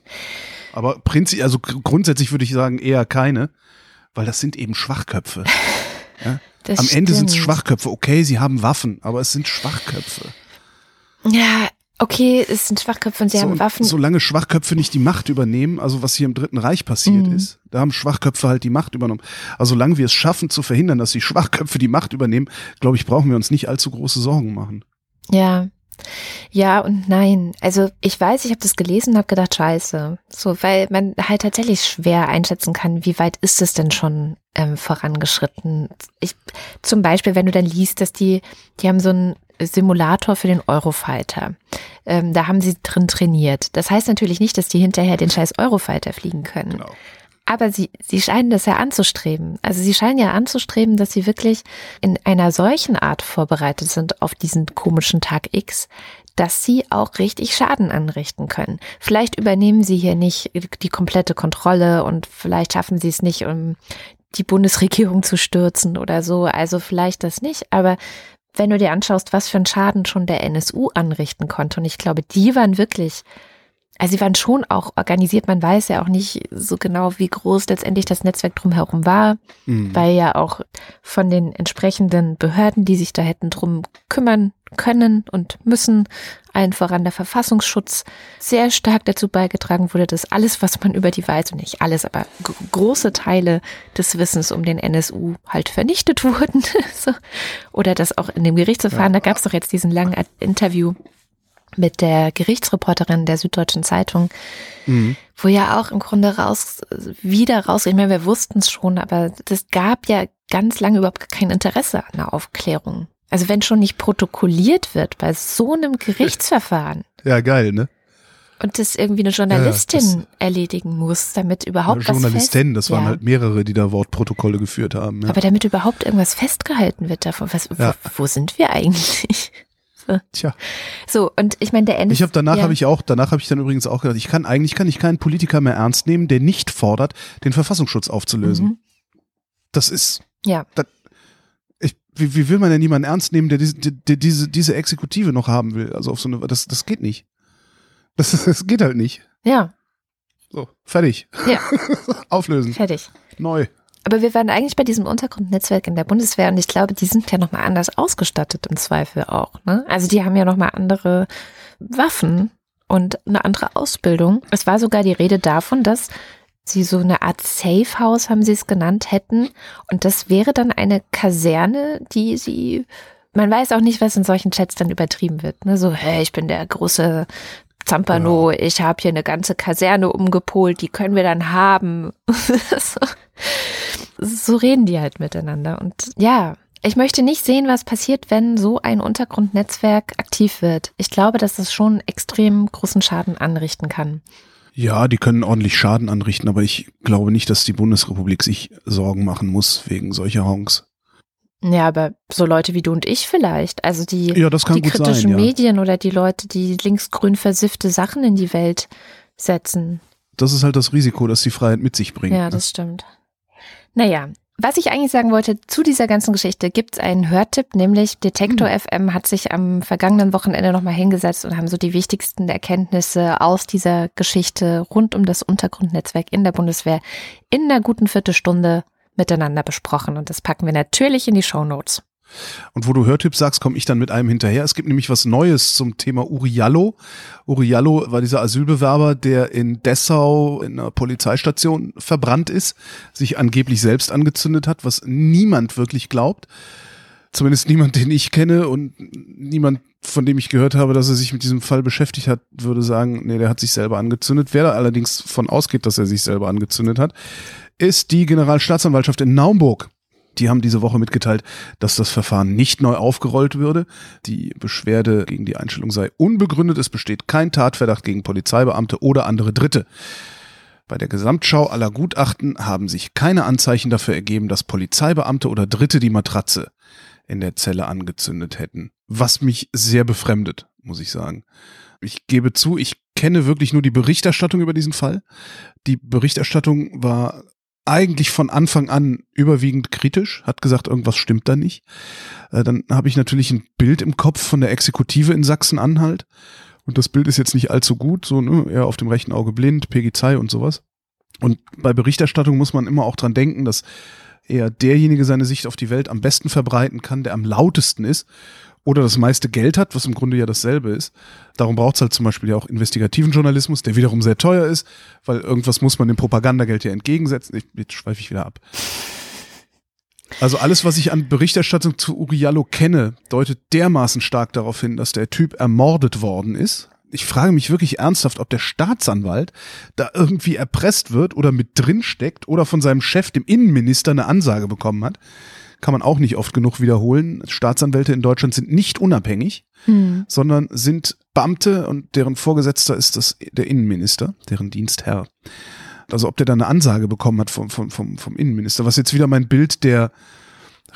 Aber prinzip, also grundsätzlich würde ich sagen, eher keine, weil das sind eben Schwachköpfe. Ja? Am stimmt. Ende sind es Schwachköpfe. Okay, sie haben Waffen, aber es sind Schwachköpfe. Ja, Okay, es sind Schwachköpfe und sie so, haben Waffen. Solange Schwachköpfe nicht die Macht übernehmen, also was hier im Dritten Reich passiert Mhm. ist, da haben Schwachköpfe halt die Macht übernommen. Also solange wir es schaffen zu verhindern, dass die Schwachköpfe die Macht übernehmen, glaube ich, brauchen wir uns nicht allzu große Sorgen machen. Ja. Ja und nein. Also ich weiß, ich habe das gelesen und habe gedacht, scheiße. So, weil man halt tatsächlich schwer einschätzen kann, wie weit ist es denn schon ähm, vorangeschritten. Ich, zum Beispiel, wenn du dann liest, dass die, die haben so einen Simulator für den Eurofighter. Ähm, da haben sie drin trainiert. Das heißt natürlich nicht, dass die hinterher den scheiß Eurofighter fliegen können. Genau. Aber sie, sie scheinen das ja anzustreben. Also sie scheinen ja anzustreben, dass sie wirklich in einer solchen Art vorbereitet sind auf diesen komischen Tag X, dass sie auch richtig Schaden anrichten können. Vielleicht übernehmen sie hier nicht die komplette Kontrolle und vielleicht schaffen sie es nicht, um die Bundesregierung zu stürzen oder so. Also vielleicht das nicht. Aber wenn du dir anschaust, was für einen Schaden schon der NSU anrichten konnte, und ich glaube, die waren wirklich also sie waren schon auch organisiert. Man weiß ja auch nicht so genau, wie groß letztendlich das Netzwerk drumherum war, Mhm. weil ja auch von den entsprechenden Behörden, die sich da hätten drum kümmern können und müssen, allen voran der Verfassungsschutz, sehr stark dazu beigetragen wurde, dass alles, was man über die weiß, und nicht alles, aber große Teile des Wissens um den NSU halt vernichtet wurden. so. Oder das auch in dem Gerichtsverfahren, da gab es doch jetzt diesen langen Interview mit der Gerichtsreporterin der Süddeutschen Zeitung, Mhm. wo ja auch im Grunde raus, wieder raus, ich meine, wir wussten es schon, aber es gab ja ganz lange überhaupt kein Interesse an der Aufklärung. Also wenn schon nicht protokolliert wird bei so einem Gerichtsverfahren Ja, geil, ne? und das irgendwie eine Journalistin erledigen muss, damit überhaupt was Journalistin, fest, das waren ja. halt mehrere, die da Wortprotokolle geführt haben. Ja. Aber damit überhaupt irgendwas festgehalten wird davon, was, Ja. wo, wo sind wir eigentlich? Tja, So, und ich meine, der NSU. ich habe danach ja. habe ich auch, danach habe ich dann übrigens auch gedacht, ich kann eigentlich kann ich keinen Politiker mehr ernst nehmen, der nicht fordert, den Verfassungsschutz aufzulösen. Mhm. Das ist Ja. ich, wie, wie will man denn jemanden ernst nehmen, der diese, der diese, diese Exekutive noch haben will? Also auf so eine, das, das geht nicht. Das, das geht halt nicht. Ja, So, fertig. Ja. Auflösen. fertig. Neu. Aber wir waren eigentlich bei diesem Untergrundnetzwerk in der Bundeswehr und ich glaube, die sind ja nochmal anders ausgestattet im Zweifel auch. Ne? Also die haben ja nochmal andere Waffen und eine andere Ausbildung. Es war sogar die Rede davon, dass sie so eine Art Safe House, haben sie es genannt, hätten. Und das wäre dann eine Kaserne, die sie, man weiß auch nicht, was in solchen Chats dann übertrieben wird. Ne? So, hey, ich bin der große Zampano, ich habe hier eine ganze Kaserne umgepolt, die können wir dann haben. so, so reden die halt miteinander. Und ja, ich möchte nicht sehen, was passiert, wenn so ein Untergrundnetzwerk aktiv wird. Ich glaube, dass das schon extrem großen Schaden anrichten kann. Ja, die können ordentlich Schaden anrichten, aber ich glaube nicht, dass die Bundesrepublik sich Sorgen machen muss wegen solcher Honks. Ja, aber so Leute wie du und ich vielleicht. Also die, Ja, die kritischen sein, ja. Medien oder die Leute, die linksgrün versiffte Sachen in die Welt setzen. Das ist halt das Risiko, das die Freiheit mit sich bringt. Ja, ne? das stimmt. Naja, was ich eigentlich sagen wollte, zu dieser ganzen Geschichte gibt es einen Hörtipp, nämlich Detektor Hm. FM hat sich am vergangenen Wochenende nochmal hingesetzt und haben so die wichtigsten Erkenntnisse aus dieser Geschichte rund um das Untergrundnetzwerk in der Bundeswehr in einer guten Viertelstunde miteinander besprochen. Und das packen wir natürlich in die Shownotes. Und wo du Hörtipps sagst, komme ich dann mit einem hinterher. Es gibt nämlich was Neues zum Thema Uriallo. Uriallo war dieser Asylbewerber, der in Dessau in einer Polizeistation verbrannt ist, sich angeblich selbst angezündet hat, was niemand wirklich glaubt. Zumindest niemand, den ich kenne und niemand, von dem ich gehört habe, dass er sich mit diesem Fall beschäftigt hat, würde sagen, nee, der hat sich selber angezündet. Wer da allerdings von ausgeht, dass er sich selber angezündet hat, ist die Generalstaatsanwaltschaft in Naumburg. Die haben diese Woche mitgeteilt, dass das Verfahren nicht neu aufgerollt würde. Die Beschwerde gegen die Einstellung sei unbegründet. Es besteht kein Tatverdacht gegen Polizeibeamte oder andere Dritte. Bei der Gesamtschau aller Gutachten haben sich keine Anzeichen dafür ergeben, dass Polizeibeamte oder Dritte die Matratze in der Zelle angezündet hätten. Was mich sehr befremdet, muss ich sagen. Ich gebe zu, ich kenne wirklich nur die Berichterstattung über diesen Fall. Die Berichterstattung war eigentlich von Anfang an überwiegend kritisch, hat gesagt, irgendwas stimmt da nicht. Äh, Dann habe ich natürlich ein Bild im Kopf von der Exekutive in Sachsen-Anhalt. Und das Bild ist jetzt nicht allzu gut, so ne, eher auf dem rechten Auge blind, Peggy und sowas. Und bei Berichterstattung muss man immer auch dran denken, dass eher derjenige seine Sicht auf die Welt am besten verbreiten kann, der am lautesten ist. Oder das meiste Geld hat, was im Grunde ja dasselbe ist. Darum braucht es halt zum Beispiel ja auch investigativen Journalismus, der wiederum sehr teuer ist, weil irgendwas muss man dem Propagandageld ja entgegensetzen. Ich, jetzt schweife ich wieder ab. Also alles, was ich an Berichterstattung zu Uriallo kenne, deutet dermaßen stark darauf hin, dass der Typ ermordet worden ist. Ich frage mich wirklich ernsthaft, ob der Staatsanwalt da irgendwie erpresst wird oder mit drin steckt oder von seinem Chef, dem Innenminister, eine Ansage bekommen hat. Kann man auch nicht oft genug wiederholen. Staatsanwälte in Deutschland sind nicht unabhängig, hm. sondern sind Beamte und deren Vorgesetzter ist das der Innenminister, deren Dienstherr. Also ob der da eine Ansage bekommen hat vom, vom, vom, vom Innenminister, was jetzt wieder mein Bild der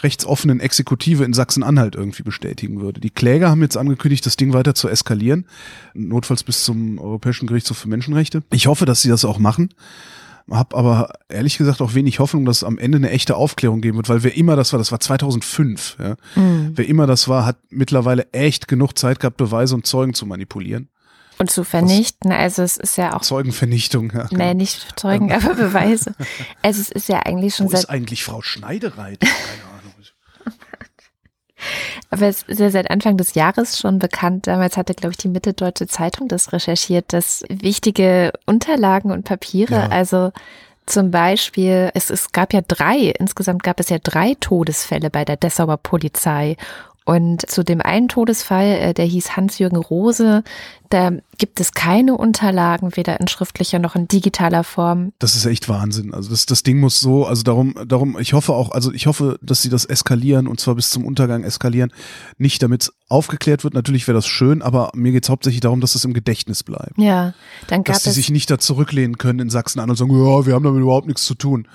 rechtsoffenen Exekutive in Sachsen-Anhalt irgendwie bestätigen würde. Die Kläger haben jetzt angekündigt, das Ding weiter zu eskalieren, notfalls bis zum Europäischen Gerichtshof für Menschenrechte. Ich hoffe, dass sie das auch machen. Hab aber ehrlich gesagt auch wenig Hoffnung, dass es am Ende eine echte Aufklärung geben wird, weil wer immer das war, das war 2005, ja. Mhm. Wer immer das war, hat mittlerweile echt genug Zeit gehabt, Beweise und Zeugen zu manipulieren. Und zu vernichten, also es ist ja auch. Zeugenvernichtung, ja. Nee, nicht Zeugen, aber Beweise. Also es ist ja eigentlich schon Wo seit. ist eigentlich Frau Schneidereit? Keine Ahnung. Aber es ist ja seit Anfang des Jahres schon bekannt. Damals hatte, glaube ich, die Mitteldeutsche Zeitung das recherchiert, dass wichtige Unterlagen und Papiere, ja. also zum Beispiel, es, es gab ja drei, insgesamt gab es ja drei Todesfälle bei der Dessauer Polizei. Und zu dem einen Todesfall, äh, der hieß Hans-Jürgen Rose, da gibt es keine Unterlagen, weder in schriftlicher noch in digitaler Form. Das ist echt Wahnsinn. Also das, das Ding muss so, also darum, darum, ich hoffe auch, also ich hoffe, dass sie das eskalieren und zwar bis zum Untergang eskalieren. Nicht damit es aufgeklärt wird, natürlich wäre das schön, aber mir geht es hauptsächlich darum, dass es im Gedächtnis bleibt. Ja, dann gab dass sie sich nicht da zurücklehnen können in Sachsen an und sagen, ja, wir haben damit überhaupt nichts zu tun.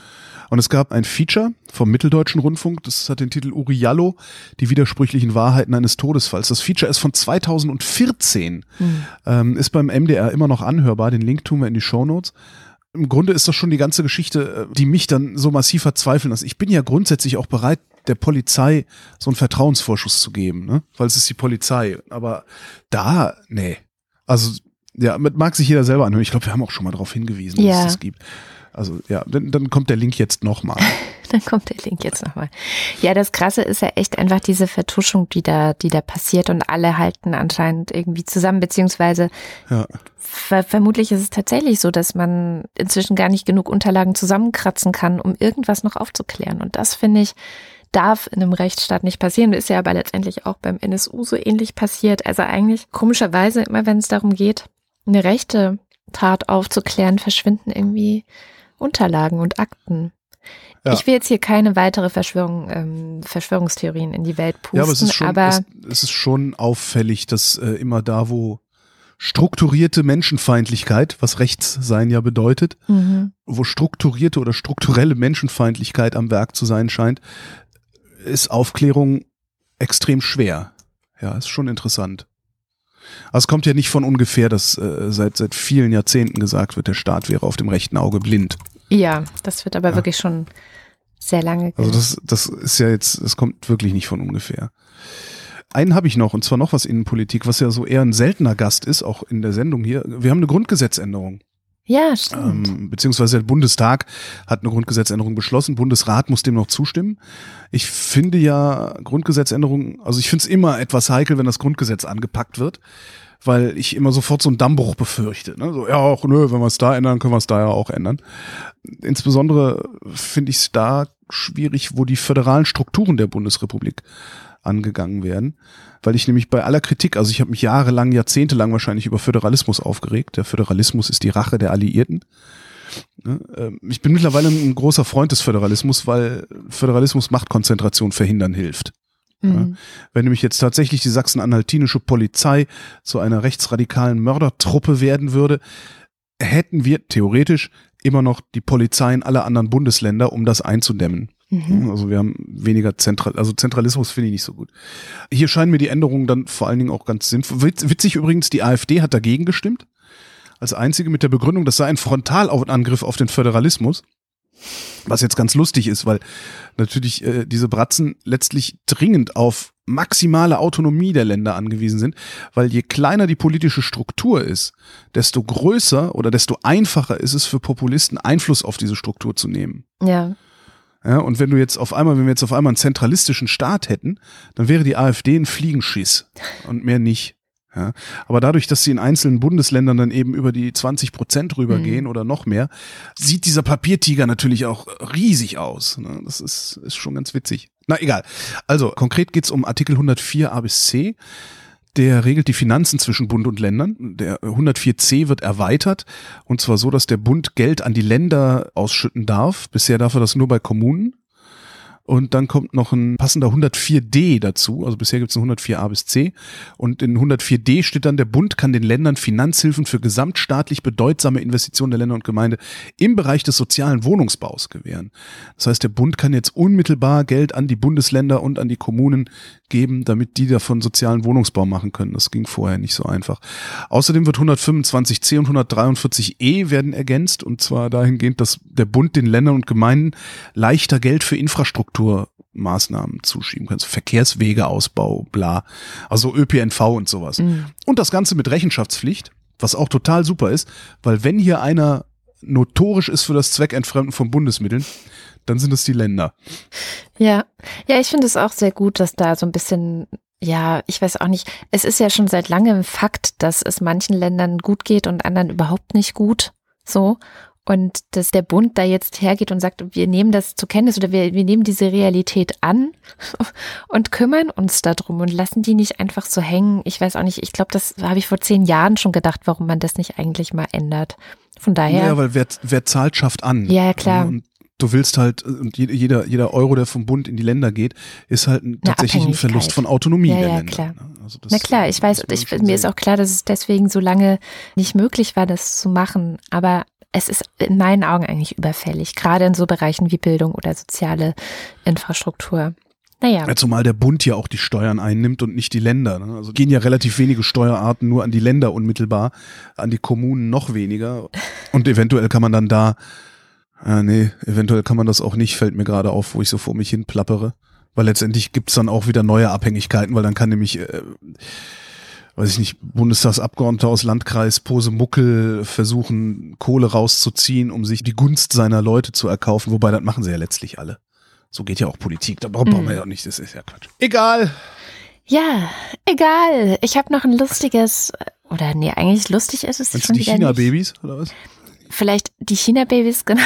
Und es gab ein Feature vom Mitteldeutschen Rundfunk, das hat den Titel Uriallo, die widersprüchlichen Wahrheiten eines Todesfalls. Das Feature ist von 2014, mhm. ähm, ist beim MDR immer noch anhörbar. Den Link tun wir in die Show Notes. Im Grunde ist das schon die ganze Geschichte, äh, die mich dann so massiv verzweifeln lässt. Ich bin ja grundsätzlich auch bereit, der Polizei so einen Vertrauensvorschuss zu geben, ne? weil es ist die Polizei. Aber da, nee. Also, ja, mag sich jeder selber anhören. Ich glaube, wir haben auch schon mal darauf hingewiesen, ja. dass es das gibt. Also ja, dann, dann kommt der Link jetzt nochmal. dann kommt der Link jetzt nochmal. Ja, das Krasse ist ja echt einfach diese Vertuschung, die da, die da passiert und alle halten anscheinend irgendwie zusammen, beziehungsweise ja. ver vermutlich ist es tatsächlich so, dass man inzwischen gar nicht genug Unterlagen zusammenkratzen kann, um irgendwas noch aufzuklären. Und das finde ich, darf in einem Rechtsstaat nicht passieren. Ist ja aber letztendlich auch beim NSU so ähnlich passiert. Also eigentlich komischerweise immer, wenn es darum geht, eine rechte Tat aufzuklären, verschwinden irgendwie Unterlagen und Akten. Ja. Ich will jetzt hier keine weitere Verschwörung, ähm, Verschwörungstheorien in die Welt pusten, ja, aber, es ist, schon, aber es, es ist schon auffällig, dass äh, immer da, wo strukturierte Menschenfeindlichkeit, was Rechtssein ja bedeutet, mhm. wo strukturierte oder strukturelle Menschenfeindlichkeit am Werk zu sein scheint, ist Aufklärung extrem schwer. Ja, ist schon interessant. Also es kommt ja nicht von ungefähr, dass äh, seit, seit vielen Jahrzehnten gesagt wird, der Staat wäre auf dem rechten Auge blind. Ja, das wird aber ja. wirklich schon sehr lange. Also das, das ist ja jetzt, das kommt wirklich nicht von ungefähr. Einen habe ich noch, und zwar noch was Innenpolitik, was ja so eher ein seltener Gast ist, auch in der Sendung hier. Wir haben eine Grundgesetzänderung. Ja, stimmt. Ähm, beziehungsweise der Bundestag hat eine Grundgesetzänderung beschlossen, Bundesrat muss dem noch zustimmen. Ich finde ja Grundgesetzänderungen, also ich finde es immer etwas heikel, wenn das Grundgesetz angepackt wird weil ich immer sofort so einen Dammbruch befürchte. Ne? So, ja, auch, nö, wenn wir es da ändern, können wir es da ja auch ändern. Insbesondere finde ich es da schwierig, wo die föderalen Strukturen der Bundesrepublik angegangen werden, weil ich nämlich bei aller Kritik, also ich habe mich jahrelang, jahrzehntelang wahrscheinlich über Föderalismus aufgeregt. Der Föderalismus ist die Rache der Alliierten. Ne? Ähm, ich bin mittlerweile ein großer Freund des Föderalismus, weil Föderalismus Machtkonzentration verhindern hilft. Mhm. Wenn nämlich jetzt tatsächlich die sachsen-anhaltinische Polizei zu einer rechtsradikalen Mördertruppe werden würde, hätten wir theoretisch immer noch die Polizeien aller anderen Bundesländer, um das einzudämmen. Mhm. Also wir haben weniger Zentral, also Zentralismus finde ich nicht so gut. Hier scheinen mir die Änderungen dann vor allen Dingen auch ganz sinnvoll. Witzig übrigens, die AfD hat dagegen gestimmt. Als einzige mit der Begründung, das sei ein Frontalangriff auf den Föderalismus. Was jetzt ganz lustig ist, weil natürlich äh, diese Bratzen letztlich dringend auf maximale Autonomie der Länder angewiesen sind, weil je kleiner die politische Struktur ist, desto größer oder desto einfacher ist es für Populisten Einfluss auf diese Struktur zu nehmen. Ja. Ja, und wenn du jetzt auf einmal, wenn wir jetzt auf einmal einen zentralistischen Staat hätten, dann wäre die AfD ein Fliegenschiss und mehr nicht. Ja, aber dadurch, dass sie in einzelnen Bundesländern dann eben über die 20 Prozent rübergehen mhm. oder noch mehr, sieht dieser Papiertiger natürlich auch riesig aus. Ne? Das ist, ist schon ganz witzig. Na egal. Also konkret geht's um Artikel 104 a bis c. Der regelt die Finanzen zwischen Bund und Ländern. Der 104c wird erweitert und zwar so, dass der Bund Geld an die Länder ausschütten darf. Bisher darf er das nur bei Kommunen. Und dann kommt noch ein passender 104d dazu. Also bisher gibt es ein 104a bis c. Und in 104d steht dann, der Bund kann den Ländern Finanzhilfen für gesamtstaatlich bedeutsame Investitionen der Länder und Gemeinde im Bereich des sozialen Wohnungsbaus gewähren. Das heißt, der Bund kann jetzt unmittelbar Geld an die Bundesländer und an die Kommunen geben, damit die davon sozialen Wohnungsbau machen können. Das ging vorher nicht so einfach. Außerdem wird 125c und 143e werden ergänzt und zwar dahingehend, dass der Bund den Ländern und Gemeinden leichter Geld für Infrastrukturmaßnahmen zuschieben kann. Also Verkehrswegeausbau, bla. Also ÖPNV und sowas. Mhm. Und das Ganze mit Rechenschaftspflicht, was auch total super ist, weil wenn hier einer notorisch ist für das Zweckentfremden von Bundesmitteln, dann sind es die Länder. Ja, ja, ich finde es auch sehr gut, dass da so ein bisschen ja, ich weiß auch nicht. Es ist ja schon seit langem Fakt, dass es manchen Ländern gut geht und anderen überhaupt nicht gut. So. Und dass der Bund da jetzt hergeht und sagt, wir nehmen das zur Kenntnis oder wir, wir nehmen diese Realität an und kümmern uns darum und lassen die nicht einfach so hängen. Ich weiß auch nicht, ich glaube, das habe ich vor zehn Jahren schon gedacht, warum man das nicht eigentlich mal ändert. Von daher. Ja, weil wer, wer zahlt, schafft an. Ja, klar. Und du willst halt, und jeder, jeder Euro, der vom Bund in die Länder geht, ist halt ein, tatsächlich ein Verlust von Autonomie ja, der ja, Länder. Klar. Ne? Also das, Na klar, ich weiß, ich, mir ist auch klar, dass es deswegen so lange nicht möglich war, das zu machen. Aber es ist in meinen Augen eigentlich überfällig, gerade in so Bereichen wie Bildung oder soziale Infrastruktur. Naja. Ja, zumal der Bund ja auch die Steuern einnimmt und nicht die Länder. Ne? Also gehen ja relativ wenige Steuerarten nur an die Länder unmittelbar, an die Kommunen noch weniger. Und eventuell kann man dann da Ah, nee, eventuell kann man das auch nicht, fällt mir gerade auf, wo ich so vor mich hin plappere. Weil letztendlich gibt's dann auch wieder neue Abhängigkeiten, weil dann kann nämlich, äh, weiß ich nicht, Bundestagsabgeordneter aus Landkreis Posemuckel versuchen, Kohle rauszuziehen, um sich die Gunst seiner Leute zu erkaufen, wobei das machen sie ja letztlich alle. So geht ja auch Politik, da brauchen wir mhm. ja auch nicht, das ist ja Quatsch. Egal. Ja, egal. Ich habe noch ein lustiges, oder nee, eigentlich lustig ist es Meinst schon die China-Babys, oder was? vielleicht die China-Babys, genau.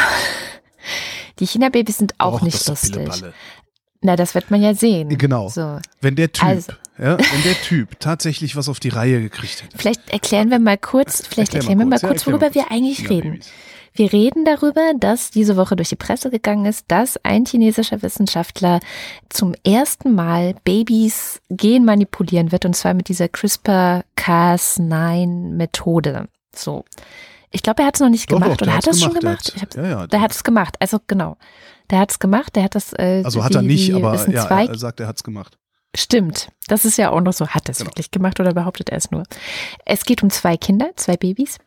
Die China-Babys sind auch Och, nicht lustig. Na, das wird man ja sehen. Genau. So. Wenn der Typ, also. Ja, wenn der Typ tatsächlich was auf die Reihe gekriegt hätte. Vielleicht erklären wir mal kurz, vielleicht Erklär erklären wir mal kurz, ja, worüber wir eigentlich reden. Wir reden darüber, dass diese Woche durch die Presse gegangen ist, dass ein chinesischer Wissenschaftler zum ersten Mal Babys gen manipulieren wird und zwar mit dieser CRISPR-Cas9 Methode. So. Ich glaube, er hat es noch nicht doch, gemacht. Doch, oder hat er es schon gemacht? Der, ja, ja, der hat es gemacht. Also genau. Der hat es gemacht. Der hat das. Äh, also hat die, er nicht, aber ja, er sagt, er hat es gemacht. Stimmt. Das ist ja auch noch so. Hat er es genau. wirklich gemacht oder behauptet er es nur? Es geht um zwei Kinder, zwei Babys.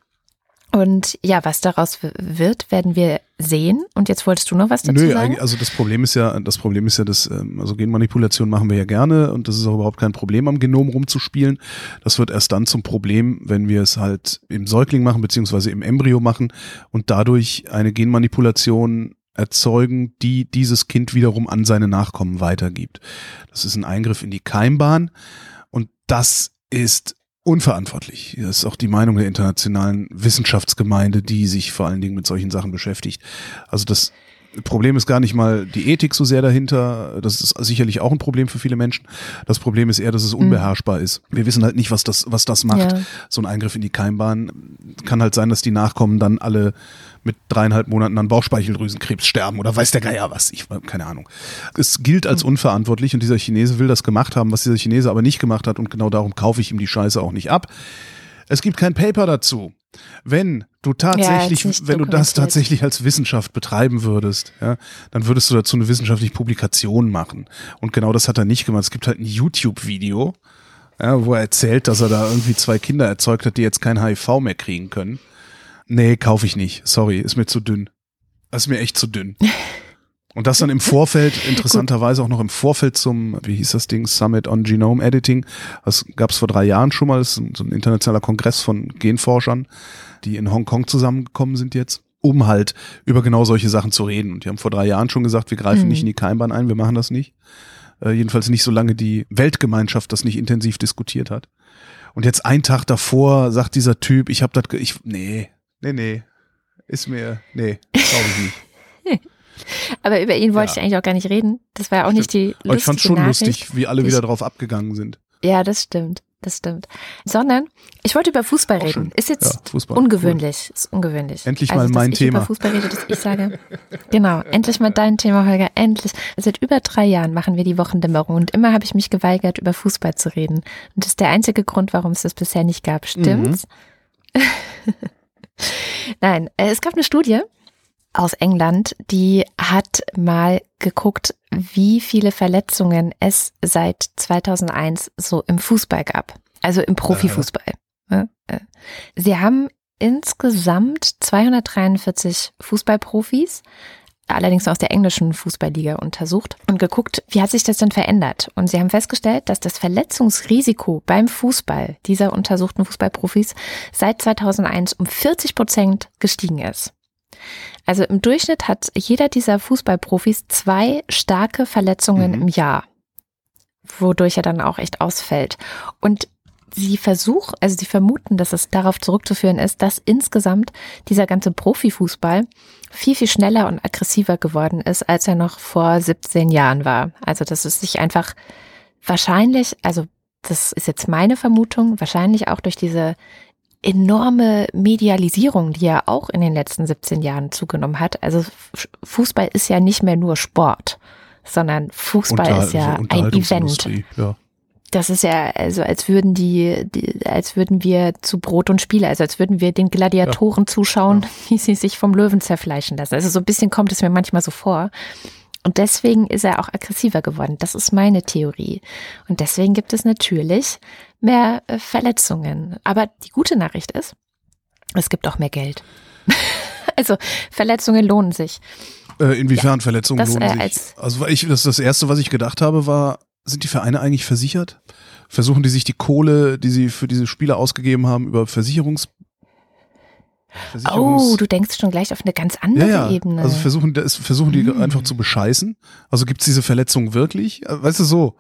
Und ja, was daraus wird, werden wir sehen. Und jetzt wolltest du noch was dazu Nö, sagen? also das Problem ist ja, das Problem ist ja, dass ähm, also Genmanipulation machen wir ja gerne und das ist auch überhaupt kein Problem, am Genom rumzuspielen. Das wird erst dann zum Problem, wenn wir es halt im Säugling machen beziehungsweise im Embryo machen und dadurch eine Genmanipulation erzeugen, die dieses Kind wiederum an seine Nachkommen weitergibt. Das ist ein Eingriff in die Keimbahn und das ist unverantwortlich. Das ist auch die Meinung der internationalen Wissenschaftsgemeinde, die sich vor allen Dingen mit solchen Sachen beschäftigt. Also das Problem ist gar nicht mal die Ethik so sehr dahinter. Das ist sicherlich auch ein Problem für viele Menschen. Das Problem ist eher, dass es mhm. unbeherrschbar ist. Wir wissen halt nicht, was das, was das macht. Ja. So ein Eingriff in die Keimbahn kann halt sein, dass die Nachkommen dann alle mit dreieinhalb Monaten an Bauchspeicheldrüsenkrebs sterben oder weiß der Geier was. Ich keine Ahnung. Es gilt als hm. unverantwortlich und dieser Chinese will das gemacht haben, was dieser Chinese aber nicht gemacht hat und genau darum kaufe ich ihm die Scheiße auch nicht ab. Es gibt kein Paper dazu. Wenn du tatsächlich, ja, wenn du das tatsächlich als Wissenschaft betreiben würdest, ja, dann würdest du dazu eine wissenschaftliche Publikation machen. Und genau das hat er nicht gemacht. Es gibt halt ein YouTube-Video, ja, wo er erzählt, dass er da irgendwie zwei Kinder erzeugt hat, die jetzt kein HIV mehr kriegen können. Nee, kaufe ich nicht. Sorry, ist mir zu dünn. Das ist mir echt zu dünn. Und das dann im Vorfeld, interessanterweise auch noch im Vorfeld zum, wie hieß das Ding, Summit on Genome Editing. Das gab es vor drei Jahren schon mal. Das ist so ein internationaler Kongress von Genforschern, die in Hongkong zusammengekommen sind jetzt. um halt über genau solche Sachen zu reden. Und die haben vor drei Jahren schon gesagt, wir greifen mhm. nicht in die Keimbahn ein, wir machen das nicht. Äh, jedenfalls nicht, solange die Weltgemeinschaft das nicht intensiv diskutiert hat. Und jetzt einen Tag davor sagt dieser Typ, ich hab das, ich, nee, nee, nee, ist mir, nee, glaube ich nicht. Aber über ihn wollte ja. ich eigentlich auch gar nicht reden. Das war ja auch stimmt. nicht die lustige Aber ich fand schon Nachricht. lustig, wie alle wieder drauf abgegangen sind. Ja, das stimmt das stimmt. Sondern ich wollte über Fußball reden. Ist jetzt ja, ungewöhnlich. Cool. Ist ungewöhnlich. Endlich also, mal mein ich Thema. Über Fußball rede, dass ich sage, genau, endlich mal dein Thema, Holger. Endlich. Seit über drei Jahren machen wir die Wochendämmerung und immer habe ich mich geweigert, über Fußball zu reden. Und das ist der einzige Grund, warum es das bisher nicht gab. Stimmt's? Mhm. Nein, äh, es gab eine Studie aus England, die hat mal geguckt, wie viele Verletzungen es seit 2001 so im Fußball gab, also im Profifußball. Sie haben insgesamt 243 Fußballprofis, allerdings aus der englischen Fußballliga untersucht und geguckt, wie hat sich das denn verändert? Und sie haben festgestellt, dass das Verletzungsrisiko beim Fußball dieser untersuchten Fußballprofis seit 2001 um 40 Prozent gestiegen ist. Also im Durchschnitt hat jeder dieser Fußballprofis zwei starke Verletzungen mhm. im Jahr, wodurch er dann auch echt ausfällt. Und sie versuchen, also sie vermuten, dass es darauf zurückzuführen ist, dass insgesamt dieser ganze Profifußball viel, viel schneller und aggressiver geworden ist, als er noch vor 17 Jahren war. Also dass es sich einfach wahrscheinlich, also das ist jetzt meine Vermutung, wahrscheinlich auch durch diese enorme Medialisierung, die ja auch in den letzten 17 Jahren zugenommen hat. Also Fußball ist ja nicht mehr nur Sport, sondern Fußball Unter, ist ja ein Event. Ja. Das ist ja also als würden die, die, als würden wir zu Brot und Spiele, also als würden wir den Gladiatoren ja. zuschauen, ja. wie sie sich vom Löwen zerfleischen lassen. Also so ein bisschen kommt es mir manchmal so vor. Und deswegen ist er auch aggressiver geworden. Das ist meine Theorie. Und deswegen gibt es natürlich mehr äh, Verletzungen. Aber die gute Nachricht ist, es gibt auch mehr Geld. also Verletzungen lohnen sich. Äh, inwiefern ja, Verletzungen das, lohnen äh, sich? Also ich, das, das erste, was ich gedacht habe, war, sind die Vereine eigentlich versichert? Versuchen die sich die Kohle, die sie für diese Spiele ausgegeben haben, über Versicherungs Oh, du denkst schon gleich auf eine ganz andere ja, ja. Ebene. Also versuchen, das, versuchen die hm. einfach zu bescheißen. Also gibt es diese Verletzung wirklich? Äh, weißt du so?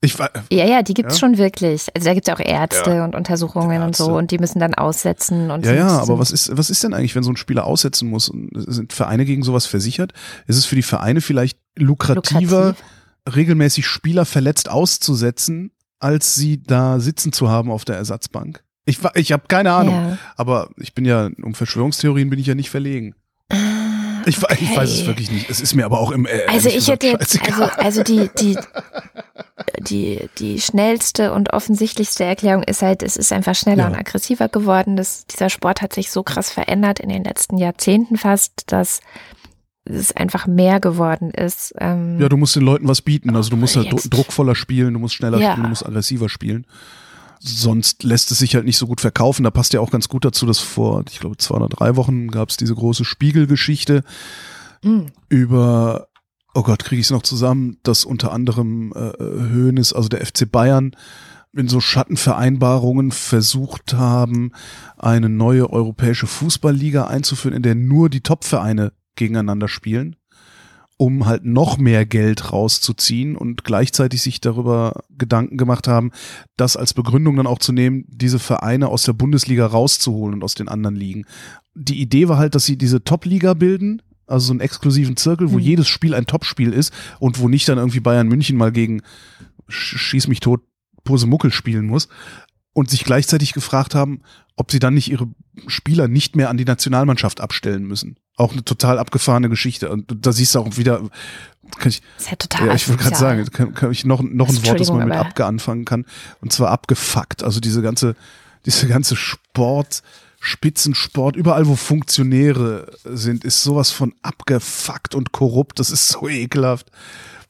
Ich, ja, ja, die gibt's ja? schon wirklich. Also da gibt's ja auch Ärzte ja. und Untersuchungen Ärzte. und so und die müssen dann aussetzen und Ja, ja, aber was ist, was ist denn eigentlich, wenn so ein Spieler aussetzen muss? Sind Vereine gegen sowas versichert? Ist es für die Vereine vielleicht lukrativer, Lukrativ. regelmäßig Spieler verletzt auszusetzen, als sie da sitzen zu haben auf der Ersatzbank? Ich, ich habe keine Ahnung, ja. aber ich bin ja, um Verschwörungstheorien bin ich ja nicht verlegen. Ich, okay. ich, weiß es wirklich nicht. Es ist mir aber auch im äh, Also ich hätte jetzt, also, also die, die, die, die schnellste und offensichtlichste Erklärung ist halt, es ist einfach schneller ja. und aggressiver geworden. Das, dieser Sport hat sich so krass verändert in den letzten Jahrzehnten fast, dass es einfach mehr geworden ist. Ähm, ja, du musst den Leuten was bieten. Also du musst halt druckvoller spielen, du musst schneller ja. spielen, du musst aggressiver spielen sonst lässt es sich halt nicht so gut verkaufen. Da passt ja auch ganz gut dazu, dass vor, ich glaube, zwei oder drei Wochen gab es diese große Spiegelgeschichte mhm. über, oh Gott, kriege ich es noch zusammen, dass unter anderem äh, Hoeneß, also der FC Bayern, in so Schattenvereinbarungen versucht haben, eine neue europäische Fußballliga einzuführen, in der nur die Topvereine gegeneinander spielen um halt noch mehr Geld rauszuziehen und gleichzeitig sich darüber Gedanken gemacht haben, das als Begründung dann auch zu nehmen, diese Vereine aus der Bundesliga rauszuholen und aus den anderen Ligen. Die Idee war halt, dass sie diese Top-Liga bilden, also so einen exklusiven Zirkel, wo mhm. jedes Spiel ein Topspiel ist und wo nicht dann irgendwie Bayern München mal gegen Schieß mich tot Posemuckel spielen muss und sich gleichzeitig gefragt haben, ob sie dann nicht ihre Spieler nicht mehr an die Nationalmannschaft abstellen müssen. Auch eine total abgefahrene Geschichte. Und da siehst du auch wieder, kann ich, das ist ja total ja, ich würde gerade sagen, kann, kann ich noch, noch ein Wort, das man mit abge anfangen kann. Und zwar abgefuckt. Also diese ganze, diese ganze Sport, Spitzensport, überall wo Funktionäre sind, ist sowas von abgefuckt und korrupt. Das ist so ekelhaft.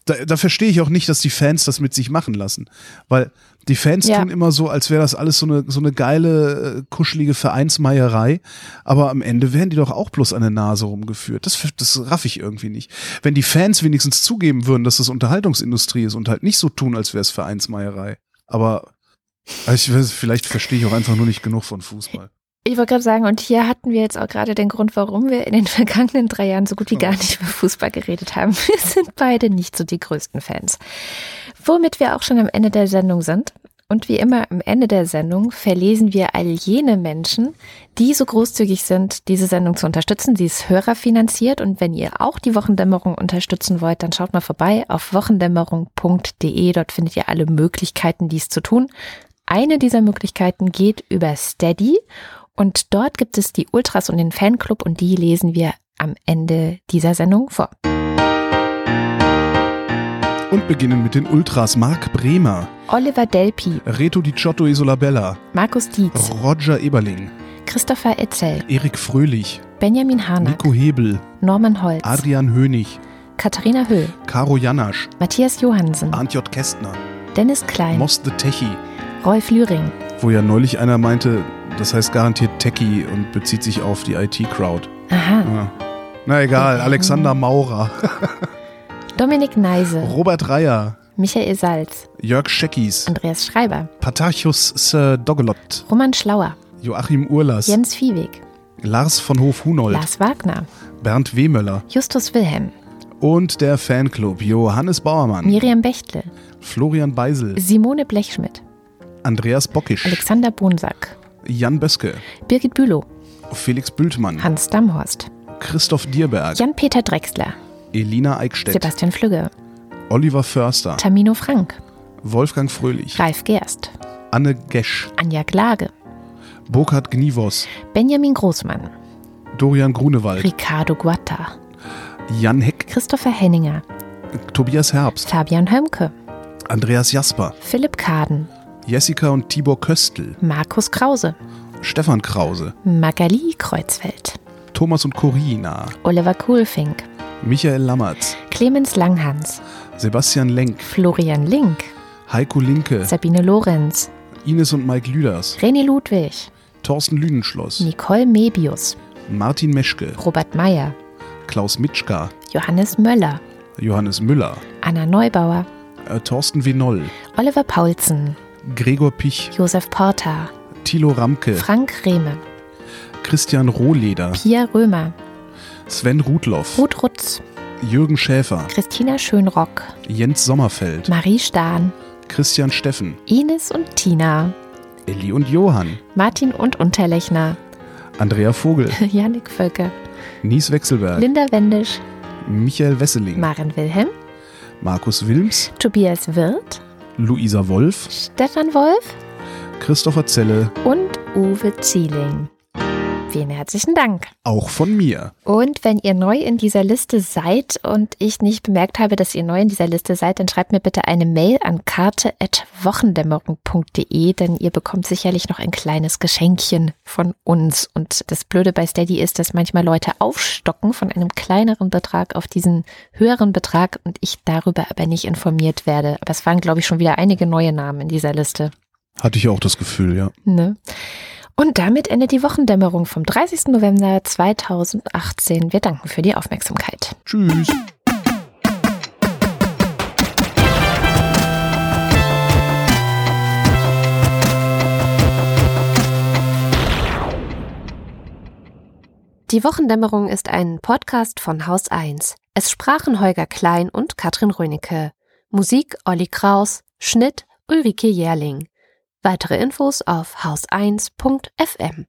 Da, da verstehe ich auch nicht, dass die Fans das mit sich machen lassen. Weil die Fans ja. tun immer so, als wäre das alles so eine, so eine geile, äh, kuschelige Vereinsmeierei. Aber am Ende werden die doch auch bloß an der Nase rumgeführt. Das, das raff ich irgendwie nicht. Wenn die Fans wenigstens zugeben würden, dass das Unterhaltungsindustrie ist und halt nicht so tun, als wäre es Vereinsmeierei. Aber also ich weiß, vielleicht verstehe ich auch einfach nur nicht genug von Fußball. Ich wollte gerade sagen, und hier hatten wir jetzt auch gerade den Grund, warum wir in den vergangenen drei Jahren so gut wie gar nicht über Fußball geredet haben. Wir sind beide nicht so die größten Fans. Womit wir auch schon am Ende der Sendung sind. Und wie immer am Ende der Sendung verlesen wir all jene Menschen, die so großzügig sind, diese Sendung zu unterstützen. Sie ist hörerfinanziert und wenn ihr auch die Wochendämmerung unterstützen wollt, dann schaut mal vorbei auf wochendämmerung.de. Dort findet ihr alle Möglichkeiten, dies zu tun. Eine dieser Möglichkeiten geht über Steady und dort gibt es die Ultras und den Fanclub und die lesen wir am Ende dieser Sendung vor. Und beginnen mit den Ultras. Marc Bremer, Oliver Delpi, Reto Di Ciotto Isolabella, Markus Dietz, Roger Eberling, Christopher Etzel, Erik Fröhlich, Benjamin Harnack, Nico Hebel, Norman Holz, Adrian Hönig, Katharina Höll, Caro Janasch, Matthias Johansen, Arndt J. Kästner, Dennis Klein, Moss the Techie, Rolf Lühring, wo ja neulich einer meinte, das heißt garantiert Techie und bezieht sich auf die IT-Crowd. aha, Ja. Na egal, Alexander Maurer, Dominik Neise, Robert Reyer, Michael Salz, Jörg Scheckis, Andreas Schreiber, Patarchus Sir Dogelot, Roman Schlauer, Joachim Urlas, Jens Viehweg, Lars von Hof-Hunold, Lars Wagner, Bernd Wehmöller. Justus Wilhelm, und der Fanclub Johannes Bauermann, Miriam Bechtle, Florian Beisel, Simone Blechschmidt, Andreas Bockisch, Alexander Bonsack, Jan Böske, Birgit Bülow, Felix Bültmann, Hans Damhorst, Christoph Dierberg, Jan-Peter Drexler, Elina Eickstedt, Sebastian Flügge, Oliver Förster, Tamino Frank, Wolfgang Fröhlich, Ralf Gerst, Anne Gesch, Anja Glage, Burkhard Gnivos, Benjamin Großmann, Dorian Grunewald, Ricardo Guatta, Jan Heck, Christopher Henninger, Tobias Herbst, Fabian Hömke, Andreas Jasper, Philipp Kaden, Jessica und Tibor Köstl, Markus Krause, Stefan Krause, Magali Kreuzfeld, Thomas und Corina, Oliver Kuhlfink, Michael Lammertz, Clemens Langhans, Sebastian Lenk, Florian Link, Heiko Linke, Sabine Lorenz, Ines und Mike Lüders, René Ludwig, Thorsten Lüdenschloss, Nicole Mebius, Martin Meschke, Robert Meyer, Klaus Mitschka, Johannes Möller, Johannes Müller, Anna Neubauer, äh, Thorsten Winoll, Oliver Paulsen, Gregor Pich, Josef Porta, Thilo Ramke, Frank Rehme, Christian Rohleder, Pia Römer, Sven Rudloff, Ruth Rutz, Jürgen Schäfer, Christina Schönrock, Jens Sommerfeld, Marie Stahn, Christian Steffen, Ines und Tina, Elli und Johann, Martin und Unterlechner, Andrea Vogel, Janik Völker, Nies Wechselberg, Linda Wendisch, Michael Wesseling, Maren Wilhelm, Markus Wilms, Tobias Wirth, Luisa Wolf, Stefan Wolf Christopher Zelle, und Uwe Zieling. Vielen herzlichen Dank. auch von mir. Und wenn ihr neu in dieser Liste seid und ich nicht bemerkt habe, dass ihr neu in dieser Liste seid, dann schreibt mir bitte eine Mail an karte.wochendämmerung.de, denn ihr bekommt sicherlich noch ein kleines Geschenkchen von uns. Und das Blöde bei Steady ist, dass manchmal Leute aufstocken von einem kleineren Betrag auf diesen höheren Betrag und ich darüber aber nicht informiert werde. Aber es waren, glaube ich, schon wieder einige neue Namen in dieser Liste. Hatte ich auch das Gefühl, ja. Ne? Und damit endet die Wochendämmerung vom 30. November 2018. Wir danken für die Aufmerksamkeit. Tschüss. Die Wochendämmerung ist ein Podcast von Haus 1. Es sprachen Holger Klein und Katrin Rönecke. Musik Olli Kraus, Schnitt Ulrike Jährling. Weitere Infos auf haus1.fm.